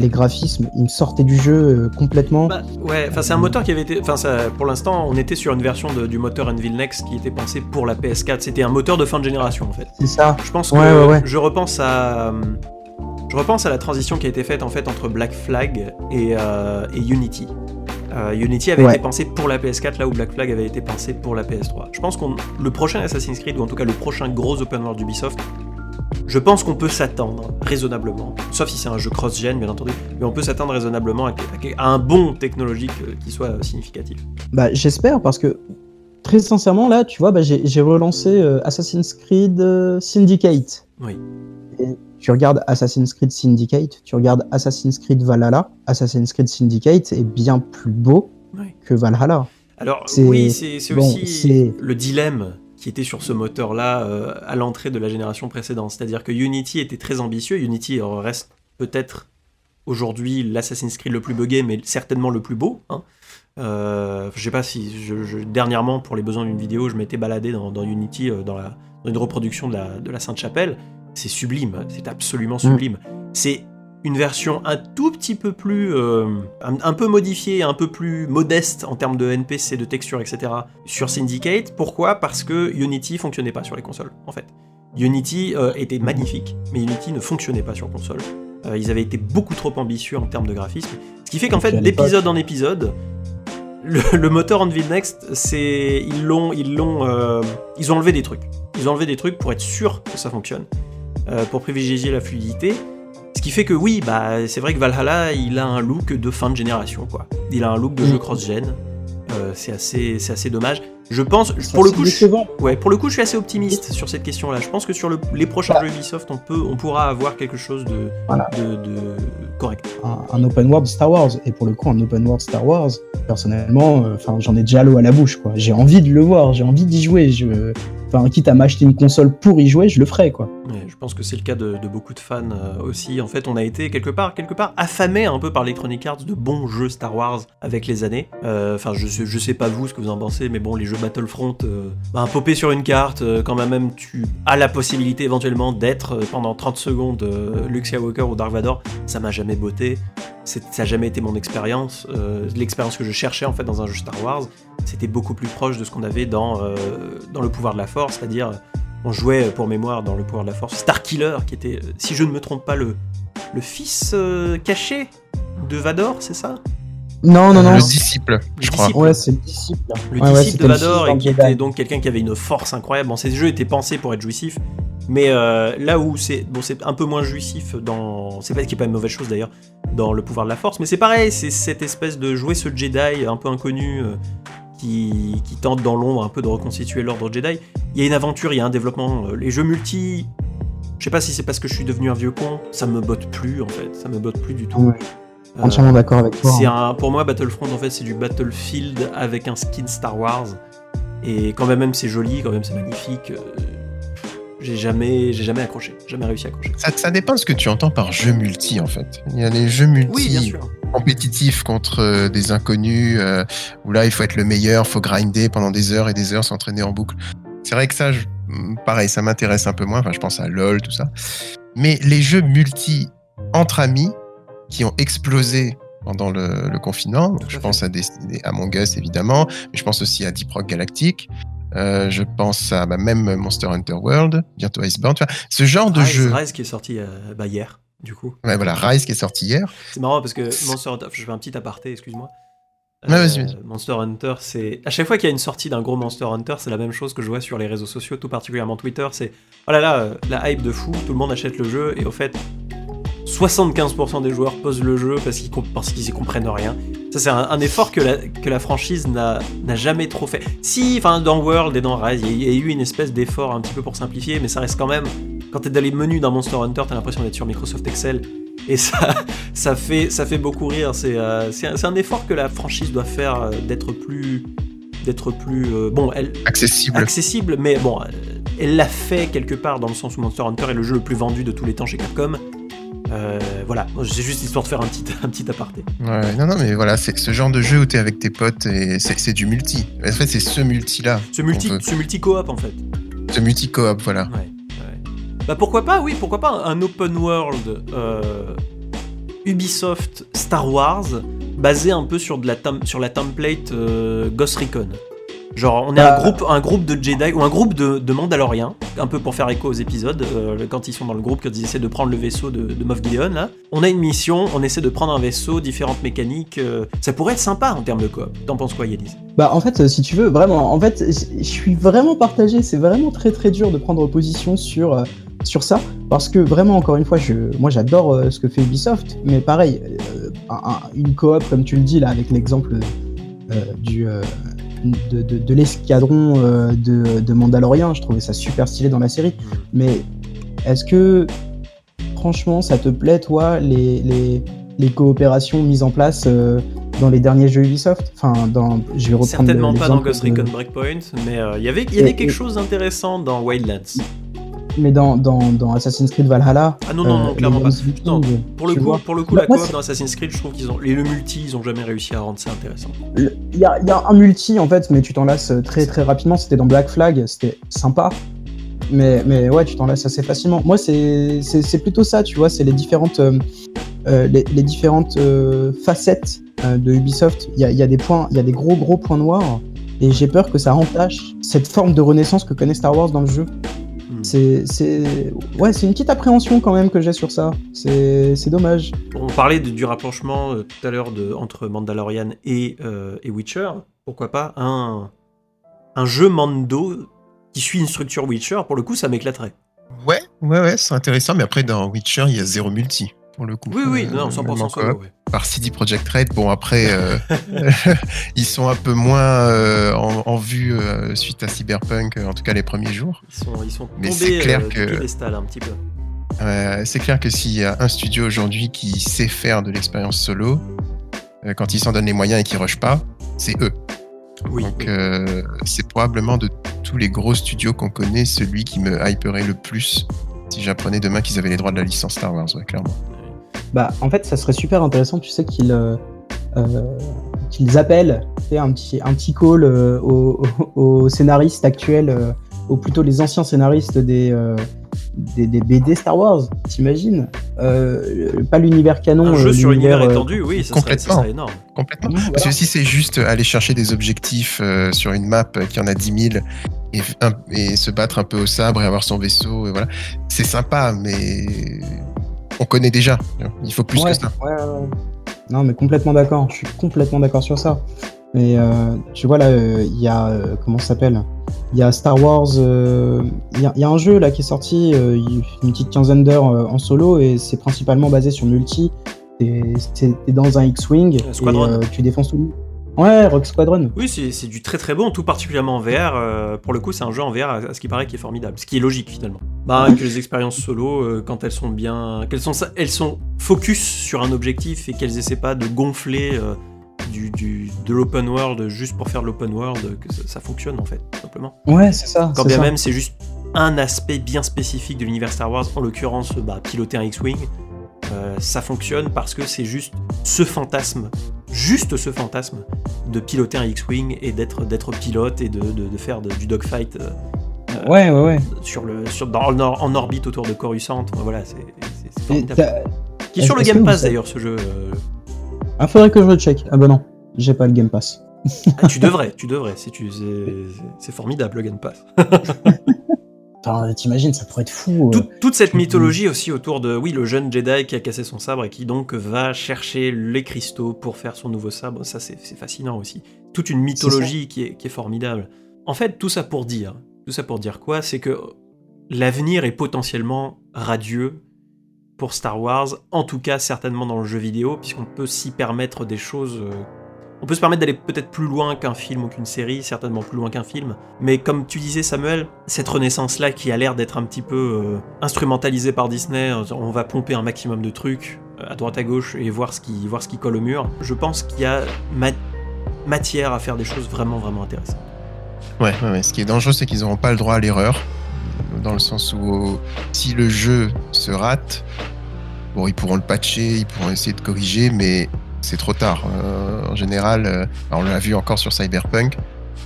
les graphismes, ils me sortaient du jeu euh, complètement. Bah, ouais, enfin c'est un moteur qui avait été, enfin pour l'instant, on était sur une version du moteur Unreal Next qui était pensé pour la PS4. C'était un moteur de fin de génération en fait. C'est ça. Je pense que je repense à, je repense à la transition qui a été faite en fait entre Black Flag et, euh, Unity. Euh, Unity avait été pensé pour la PS4 là où Black Flag avait été pensé pour la PS3. Je pense qu'on le prochain Assassin's Creed ou en tout cas le prochain gros open world d'Ubisoft je pense qu'on peut s'attendre raisonnablement, sauf si c'est un jeu cross-gen bien entendu, mais on peut s'attendre raisonnablement à, un bon technologique euh, qui soit significatif. Bah j'espère parce que très sincèrement là, tu vois, bah, j'ai relancé euh, Assassin's Creed euh, Syndicate. Oui. Et tu regardes Assassin's Creed Syndicate, tu regardes Assassin's Creed Valhalla, Assassin's Creed Syndicate est bien plus beau que Valhalla. Alors oui, c'est aussi le dilemme qui était sur ce moteur-là euh, à l'entrée de la génération précédente. C'est-à-dire que Unity était très ambitieux. Unity reste peut-être aujourd'hui l'Assassin's Creed le plus buggé, mais certainement le plus beau. Hein. Euh, je sais pas si je, dernièrement, pour les besoins d'une vidéo, je m'étais baladé dans, Unity euh, dans, la, une reproduction de la, de la Sainte-Chapelle. C'est sublime, c'est absolument sublime. Mm. C'est une version un tout petit peu plus, euh, un, peu modifiée, un peu plus modeste en termes de NPC, de texture, etc. sur Syndicate. Pourquoi? Parce que Unity fonctionnait pas sur les consoles, en fait. Unity euh, était magnifique, mais Unity ne fonctionnait pas sur console. Euh, ils avaient été beaucoup trop ambitieux en termes de graphisme, ce qui fait qu'en fait, d'épisode en épisode, le, moteur Unreal Next, c'est ils l'ont, ils l'ont, ils ont enlevé des trucs. Ils ont enlevé des trucs pour être sûr que ça fonctionne, pour privilégier la fluidité. Ce qui fait que oui, bah, c'est vrai que Valhalla, il a un look de fin de génération, quoi. Il a un look de jeu mm. cross-gen. Euh, c'est assez, c'est assez dommage. Je pense, pour le coup, je, ouais, pour le coup, je suis assez optimiste sur cette question-là. Je pense que sur les prochains jeux Ubisoft, on peut, on pourra avoir quelque chose de, de, correct. Un, open world Star Wars, et pour le coup, un open world Star Wars, personnellement, euh, enfin, j'en ai déjà l'eau à la bouche, quoi. J'ai envie de le voir, j'ai envie d'y jouer. Je, Enfin, quitte à m'acheter une console pour y jouer, je le ferai, quoi. je pense que c'est le cas de, beaucoup de fans euh, aussi. En fait, on a été quelque part, quelque part affamé un peu par Electronic Arts de bons jeux Star Wars avec les années. Euh, enfin, je, je sais pas vous ce que vous en pensez, mais bon, les jeux Battlefront, euh, bah, popper sur une carte, quand même tu as la possibilité éventuellement d'être pendant 30 secondes Luke Skywalker ou Dark Vador, ça m'a jamais botté ça n'a jamais été mon expérience. L'expérience que je cherchais en fait dans un jeu Star Wars, c'était beaucoup plus proche de ce qu'on avait dans, euh, le pouvoir de la force, c'est-à-dire on jouait pour mémoire dans le pouvoir de la force Starkiller, qui était, euh, si je ne me trompe pas, le, fils euh, caché de Vador, c'est ça? Non, non, non. Le disciple, je crois. Ouais, c'est le disciple. Le disciple de Vador, et qui était donc quelqu'un qui avait une force incroyable. Bon, ces jeux étaient pensés pour être jouissifs, mais là où c'est bon, c'est un peu moins jouissif dans. C'est pas qui est pas une mauvaise chose d'ailleurs dans le pouvoir de la force, mais c'est pareil, c'est cette espèce de jouer ce Jedi un peu inconnu qui, tente dans l'ombre un peu de reconstituer l'ordre Jedi. Il y a une aventure, il y a un développement. Euh, les jeux multi, je sais pas si c'est parce que je suis devenu un vieux con, ça me botte plus en fait, ça me botte plus du tout. Ouais. Euh, entièrement d'accord avec toi. C'est hein. un, pour moi, Battlefront en fait, c'est du Battlefield avec un skin Star Wars. Et quand même, même c'est joli, quand même c'est magnifique. Euh, j'ai jamais, j'ai jamais accroché, jamais réussi à accrocher. Ça, ça, dépend de ce que tu entends par jeu multi en fait. Il y a des jeux multi. Oui, bien sûr compétitif contre euh, des inconnus, euh, où là il faut être le meilleur, faut grinder pendant des heures et des heures, s'entraîner en boucle. C'est vrai que ça, pareil, ça m'intéresse un peu moins. Enfin, je pense à LoL, tout ça. Mais les jeux multi entre amis qui ont explosé pendant le, le confinement. Donc, je pense à des, des Among Us évidemment, mais je pense aussi à Deep Rock Galactic. Euh, je pense à bah, même Monster Hunter World, bientôt Iceborne. Ce genre de Rise, jeu. Rise qui est sorti euh, bah, hier, du coup. Ouais, voilà, Rise qui est sorti hier. C'est marrant parce que Monster Hunter, je fais un petit aparté, excuse-moi. Euh, vas-y. Monster Hunter, c'est. À chaque fois qu'il y a une sortie d'un gros Monster Hunter, c'est la même chose que je vois sur les réseaux sociaux, tout particulièrement Twitter. C'est oh là là, euh, la hype de fou, tout le monde achète le jeu, et au fait, 75% des joueurs posent le jeu parce qu'ils parce qu'ils y comprennent rien. Ça, c'est un, un effort que la, que la franchise n'a jamais trop fait. Si, enfin, dans World et dans Rise, il y, a- il y a eu une espèce d'effort un petit peu pour simplifier, mais ça reste quand même. Quand t'es dans les menus d'un Monster Hunter, t'as l'impression d'être sur Microsoft Excel. Et ça, ça, fait, ça fait beaucoup rire. C'est euh, c'est un, effort que la franchise doit faire euh, d'être plus. D'être plus. euh, bon, elle, Accessible. accessible, mais bon, elle l'a fait quelque part dans le sens où Monster Hunter est le jeu le plus vendu de tous les temps chez Capcom. Euh, voilà, c'est juste histoire de faire un petit, un petit aparté. Ouais, non, non, mais voilà, c'est ce genre de jeu où t'es avec tes potes et c'est c'est du multi. En fait, c'est ce multi-là. Ce multi, veut. ce multi coop en fait. Ce multi-coop, voilà. Ouais, ouais. Bah pourquoi pas, oui, pourquoi pas un open world euh, Ubisoft Star Wars basé un peu sur, de la, sur la template euh, Ghost Recon. Genre, on est Bah. un, groupe, un groupe de Jedi ou un groupe de, de Mandaloriens, un peu pour faire écho aux épisodes, euh, quand ils sont dans le groupe, quand ils essaient de prendre le vaisseau de, de Moff Gideon, là. On a une mission, on essaie de prendre un vaisseau, différentes mécaniques. euh, ça pourrait être sympa en termes de coop. T'en penses quoi, Yadis Bah en fait, euh, si tu veux, vraiment, en fait, je suis vraiment partagé. C'est vraiment très très dur de prendre position sur euh, sur ça parce que vraiment, encore une fois, je, moi j'adore ce que fait Ubisoft, mais pareil, un- un- une coop comme tu le dis là avec l'exemple du de, de, de l'escadron euh, de, de Mandalorian, je trouvais ça super stylé dans la série. Mais est-ce que franchement, ça te plaît toi les les, les coopérations mises en place euh, dans les derniers jeux Ubisoft? Enfin, dans, je vais reprendre Certainement pas dans Ghost Recon Breakpoint, mais euh, il y avait, y avait Et- quelque et- chose d'intéressant dans Wildlands. Mais dans, dans, dans Assassin's Creed Valhalla. Ah non, non, non, euh, clairement pas. Non, Pour le coup, pour le coup Bah, la coop dans Assassin's Creed, je trouve qu'ils ont. Et le multi, ils ont jamais réussi à rendre ça intéressant. Il y a, y a un multi en fait, mais tu t'en lasses très très rapidement. C'était dans Black Flag, c'était sympa. Mais, mais ouais, tu t'en lasses assez facilement. Moi, c'est plutôt ça, tu vois, c'est les différentes, euh, euh, les, les différentes euh, facettes euh, de Ubisoft. Il y a, y a des points, il y a des gros gros points noirs. Et j'ai peur que ça entache cette forme de renaissance que connaît Star Wars dans le jeu. C'est c'est- ouais, c'est une petite appréhension quand même que j'ai sur ça. C'est c'est dommage. On parlait de- du rapprochement euh, tout à l'heure de- entre Mandalorian et, euh, et Witcher. Pourquoi pas un, un jeu Mando qui suit une structure Witcher? Pour le coup, ça m'éclaterait. Ouais, ouais, ouais, c'est intéressant, mais après, dans Witcher, il y a zéro multi, pour le coup. Oui, oui, Euh, non, même 100% en solo. Par CD Projekt Red, bon, après, euh, ils sont un peu moins euh, en, en vue euh, suite à Cyberpunk, euh, en tout cas les premiers jours. Ils sont, ils sont Mais tombés c'est clair euh, que- un petit peu. Euh, c'est clair que s'il y a un studio aujourd'hui qui sait faire de l'expérience solo, euh, quand ils s'en donnent les moyens et qu'ils rushent pas, c'est eux. Oui. Donc oui. euh, c'est probablement de tous les gros studios qu'on connaît celui qui me hyperait le plus si j'apprenais demain qu'ils avaient les droits de la licence Star Wars, ouais, clairement. Bah, en fait, ça serait super intéressant, tu sais, qu'ils euh, euh, qu'ils appellent tu sais, un petit, un petit call euh, aux, scénaristes actuels, euh, ou plutôt les anciens scénaristes des, euh, des, des BD Star Wars, t'imagines euh, Pas l'univers canon. un euh, jeu sur l'univers euh, étendu, oui, ça serait, ça complètement. serait énorme. Complètement. Mmh, Parce que si c'est juste aller chercher des objectifs euh, sur une map qui en a 10 000 et, un- et se battre un peu au sabre et avoir son vaisseau, et voilà, c'est sympa, mais on connaît déjà. Il faut plus Ouais, que ça. ouais, ouais, ouais. Non, mais complètement d'accord. Je suis complètement d'accord sur ça. Mais euh, tu vois là, euh, il y a euh, comment ça s'appelle? Il y a Star Wars. euh, Il y, a- il y a un jeu là qui est sorti, euh, une petite quinzaine d'heures euh, en solo et c'est principalement basé sur multi. T'es dans un X-wing et tu défonces tout. Ouais, Rock Squadron. Oui, c'est c'est du très très bon, tout particulièrement en VR. euh, pour le coup, c'est un jeu en VR, à, à ce qui paraît, qui est formidable. Ce qui est logique finalement. Bah, que les expériences solo, euh, quand elles sont bien. qu'elles sont, elles sont focus sur un objectif et qu'elles essaient pas de gonfler euh, du, du- de l'open world juste pour faire de l'open world, que ça, ça fonctionne en fait, tout simplement. Ouais, c'est ça. Quand bien ça. même c'est juste un aspect bien spécifique de l'univers Star Wars, en l'occurrence bah, piloter un X-Wing, euh, ça fonctionne parce que c'est juste ce fantasme, juste ce fantasme de piloter un X-Wing et d'être d'être pilote et de, de- de faire de- du dogfight euh, Ouais, ouais, ouais. sur le, sur, dans- en, or- en orbite autour de Coruscant. Voilà, c'est formidable. Qui est sur le Game Pass d'ailleurs ce jeu. euh, Ah, faudrait que je le check. Ah bah non, j'ai pas le Game Pass. Ah, tu devrais, tu devrais. Si tu, c'est- c'est formidable le Game Pass. Enfin, t'imagines, ça pourrait être fou. euh. Toute, cette mythologie aussi autour de, oui, le jeune Jedi qui a cassé son sabre et qui donc va chercher les cristaux pour faire son nouveau sabre, ça c'est fascinant aussi. Toute une mythologie qui est, qui est formidable. En fait, tout ça pour dire, tout ça pour dire quoi? C'est que l'avenir est potentiellement radieux pour Star Wars, en tout cas certainement dans le jeu vidéo, puisqu'on peut s'y permettre des choses. On peut se permettre d'aller peut-être plus loin qu'un film ou qu'une série, certainement plus loin qu'un film. Mais comme tu disais Samuel, cette renaissance-là qui a l'air d'être un petit peu euh, instrumentalisée par Disney, on va pomper un maximum de trucs euh, à droite à gauche et voir ce qui, voir colle au mur. Je pense qu'il y a ma- matière à faire des choses vraiment vraiment intéressantes. Ouais. Ce qui est dangereux, c'est qu'ils n'auront pas le droit à l'erreur. Dans le sens où si le jeu se rate, bon, ils pourront le patcher, ils pourront essayer de corriger, mais c'est trop tard. Euh, en général, euh, on l'a vu encore sur Cyberpunk,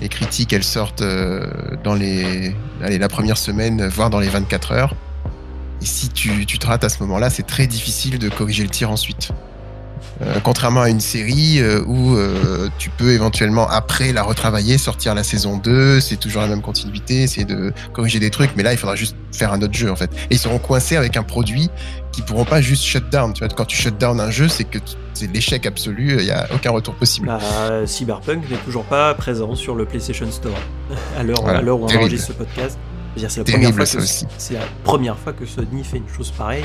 les critiques, elles sortent euh, dans la première semaine, voire dans les 24 heures. Et si tu, tu te rates à ce moment-là, c'est très difficile de corriger le tir ensuite. Contrairement à une série où tu peux éventuellement, après la retravailler, sortir la saison 2, c'est toujours la même continuité, essayer de corriger des trucs, mais là, il faudra juste faire un autre jeu, en fait. Et ils seront coincés avec un produit qui pourront pas juste shut down. Tu vois, quand tu shut down un jeu, c'est que c'est l'échec absolu, il n'y a aucun retour possible. Bah, Cyberpunk n'est toujours pas présent sur le PlayStation Store à l'heure Voilà, à l'heure où on terrible. enregistre ce podcast. C'est la, première fois que- c'est la première fois que Sony fait une chose pareille.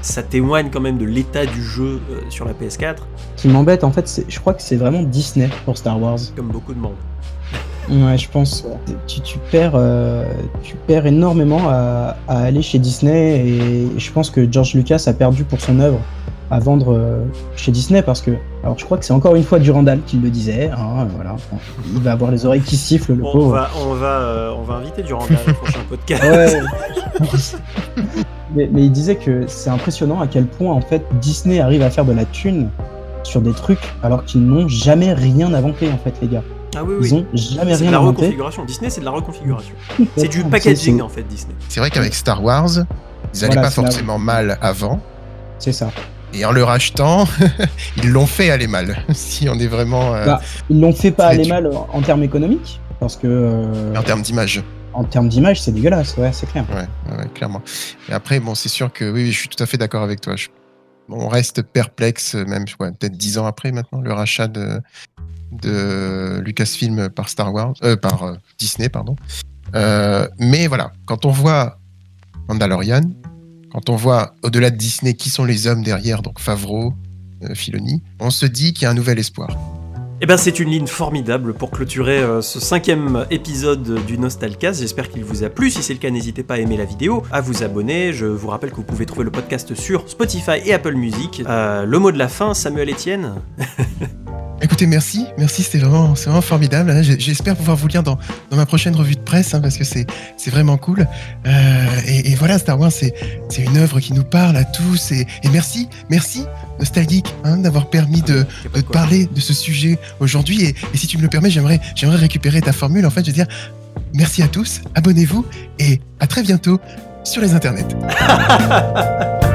Ça témoigne quand même de l'état du jeu euh, sur la PS4, Ce qui m'embête, en fait, c'est- je crois que c'est vraiment Disney pour Star Wars. comme beaucoup de monde. Ouais, je pense. Tu, tu perds, euh, tu perds énormément à, à aller chez Disney et je pense que George Lucas a perdu pour son œuvre à vendre euh, chez Disney parce que, alors je crois que c'est encore une fois Durandal qui le disait. hein, voilà, il va avoir les oreilles qui sifflent, le Bon, on, pauvre. va, on, va, euh, on va inviter Durandal au prochain podcast. Ouais. mais, mais il disait que c'est impressionnant à quel point en fait Disney arrive à faire de la thune sur des trucs alors qu'ils n'ont jamais rien inventé en fait les gars. Ah oui, Ils oui. ont jamais C'est de rien la inventé. reconfiguration. Disney, c'est de la reconfiguration. C'est du packaging en fait, Disney. C'est vrai qu'avec Star Wars, ils n'allaient Voilà, pas forcément mal avant, C'est ça. et en le rachetant, ils l'ont fait aller mal. Si on est vraiment euh, Bah, Ils l'ont fait pas aller mal en termes économiques parce que euh, en termes d'image. en termes d'image c'est dégueulasse, ouais c'est clair. Ouais, ouais, clairement. Et après, bon, c'est sûr que oui, oui, je suis tout à fait d'accord avec toi. Je- on reste perplexe, même ouais, peut-être dix ans après maintenant, le rachat de, de Lucasfilm par Star Wars, euh, par euh, Disney, pardon. Euh, mais voilà, quand on voit Mandalorian, quand on voit au-delà de Disney qui sont les hommes derrière, donc Favreau, Filoni, on se dit qu'il y a un nouvel espoir. Eh ben, c'est une ligne formidable pour clôturer euh, ce cinquième épisode du Nostalcast. J'espère qu'il vous a plu. Si c'est le cas, n'hésitez pas à aimer la vidéo, à vous abonner. Je vous rappelle que vous pouvez trouver le podcast sur Spotify et Apple Music. Euh, le mot de la fin, Samuel Etienne. Écoutez, merci, merci, c'était vraiment, vraiment formidable. J'espère pouvoir vous lire dans, ma prochaine revue de presse, hein, parce que c'est, vraiment cool. Euh, et, voilà, Star Wars, c'est, une œuvre qui nous parle à tous. Et merci, merci, Nostalgique, hein, d'avoir permis de, Y a pas de te parler de ce sujet aujourd'hui. Et, et si tu me le permets, j'aimerais, j'aimerais récupérer ta formule. En fait, je veux dire, merci à tous, abonnez-vous et à très bientôt sur les internets.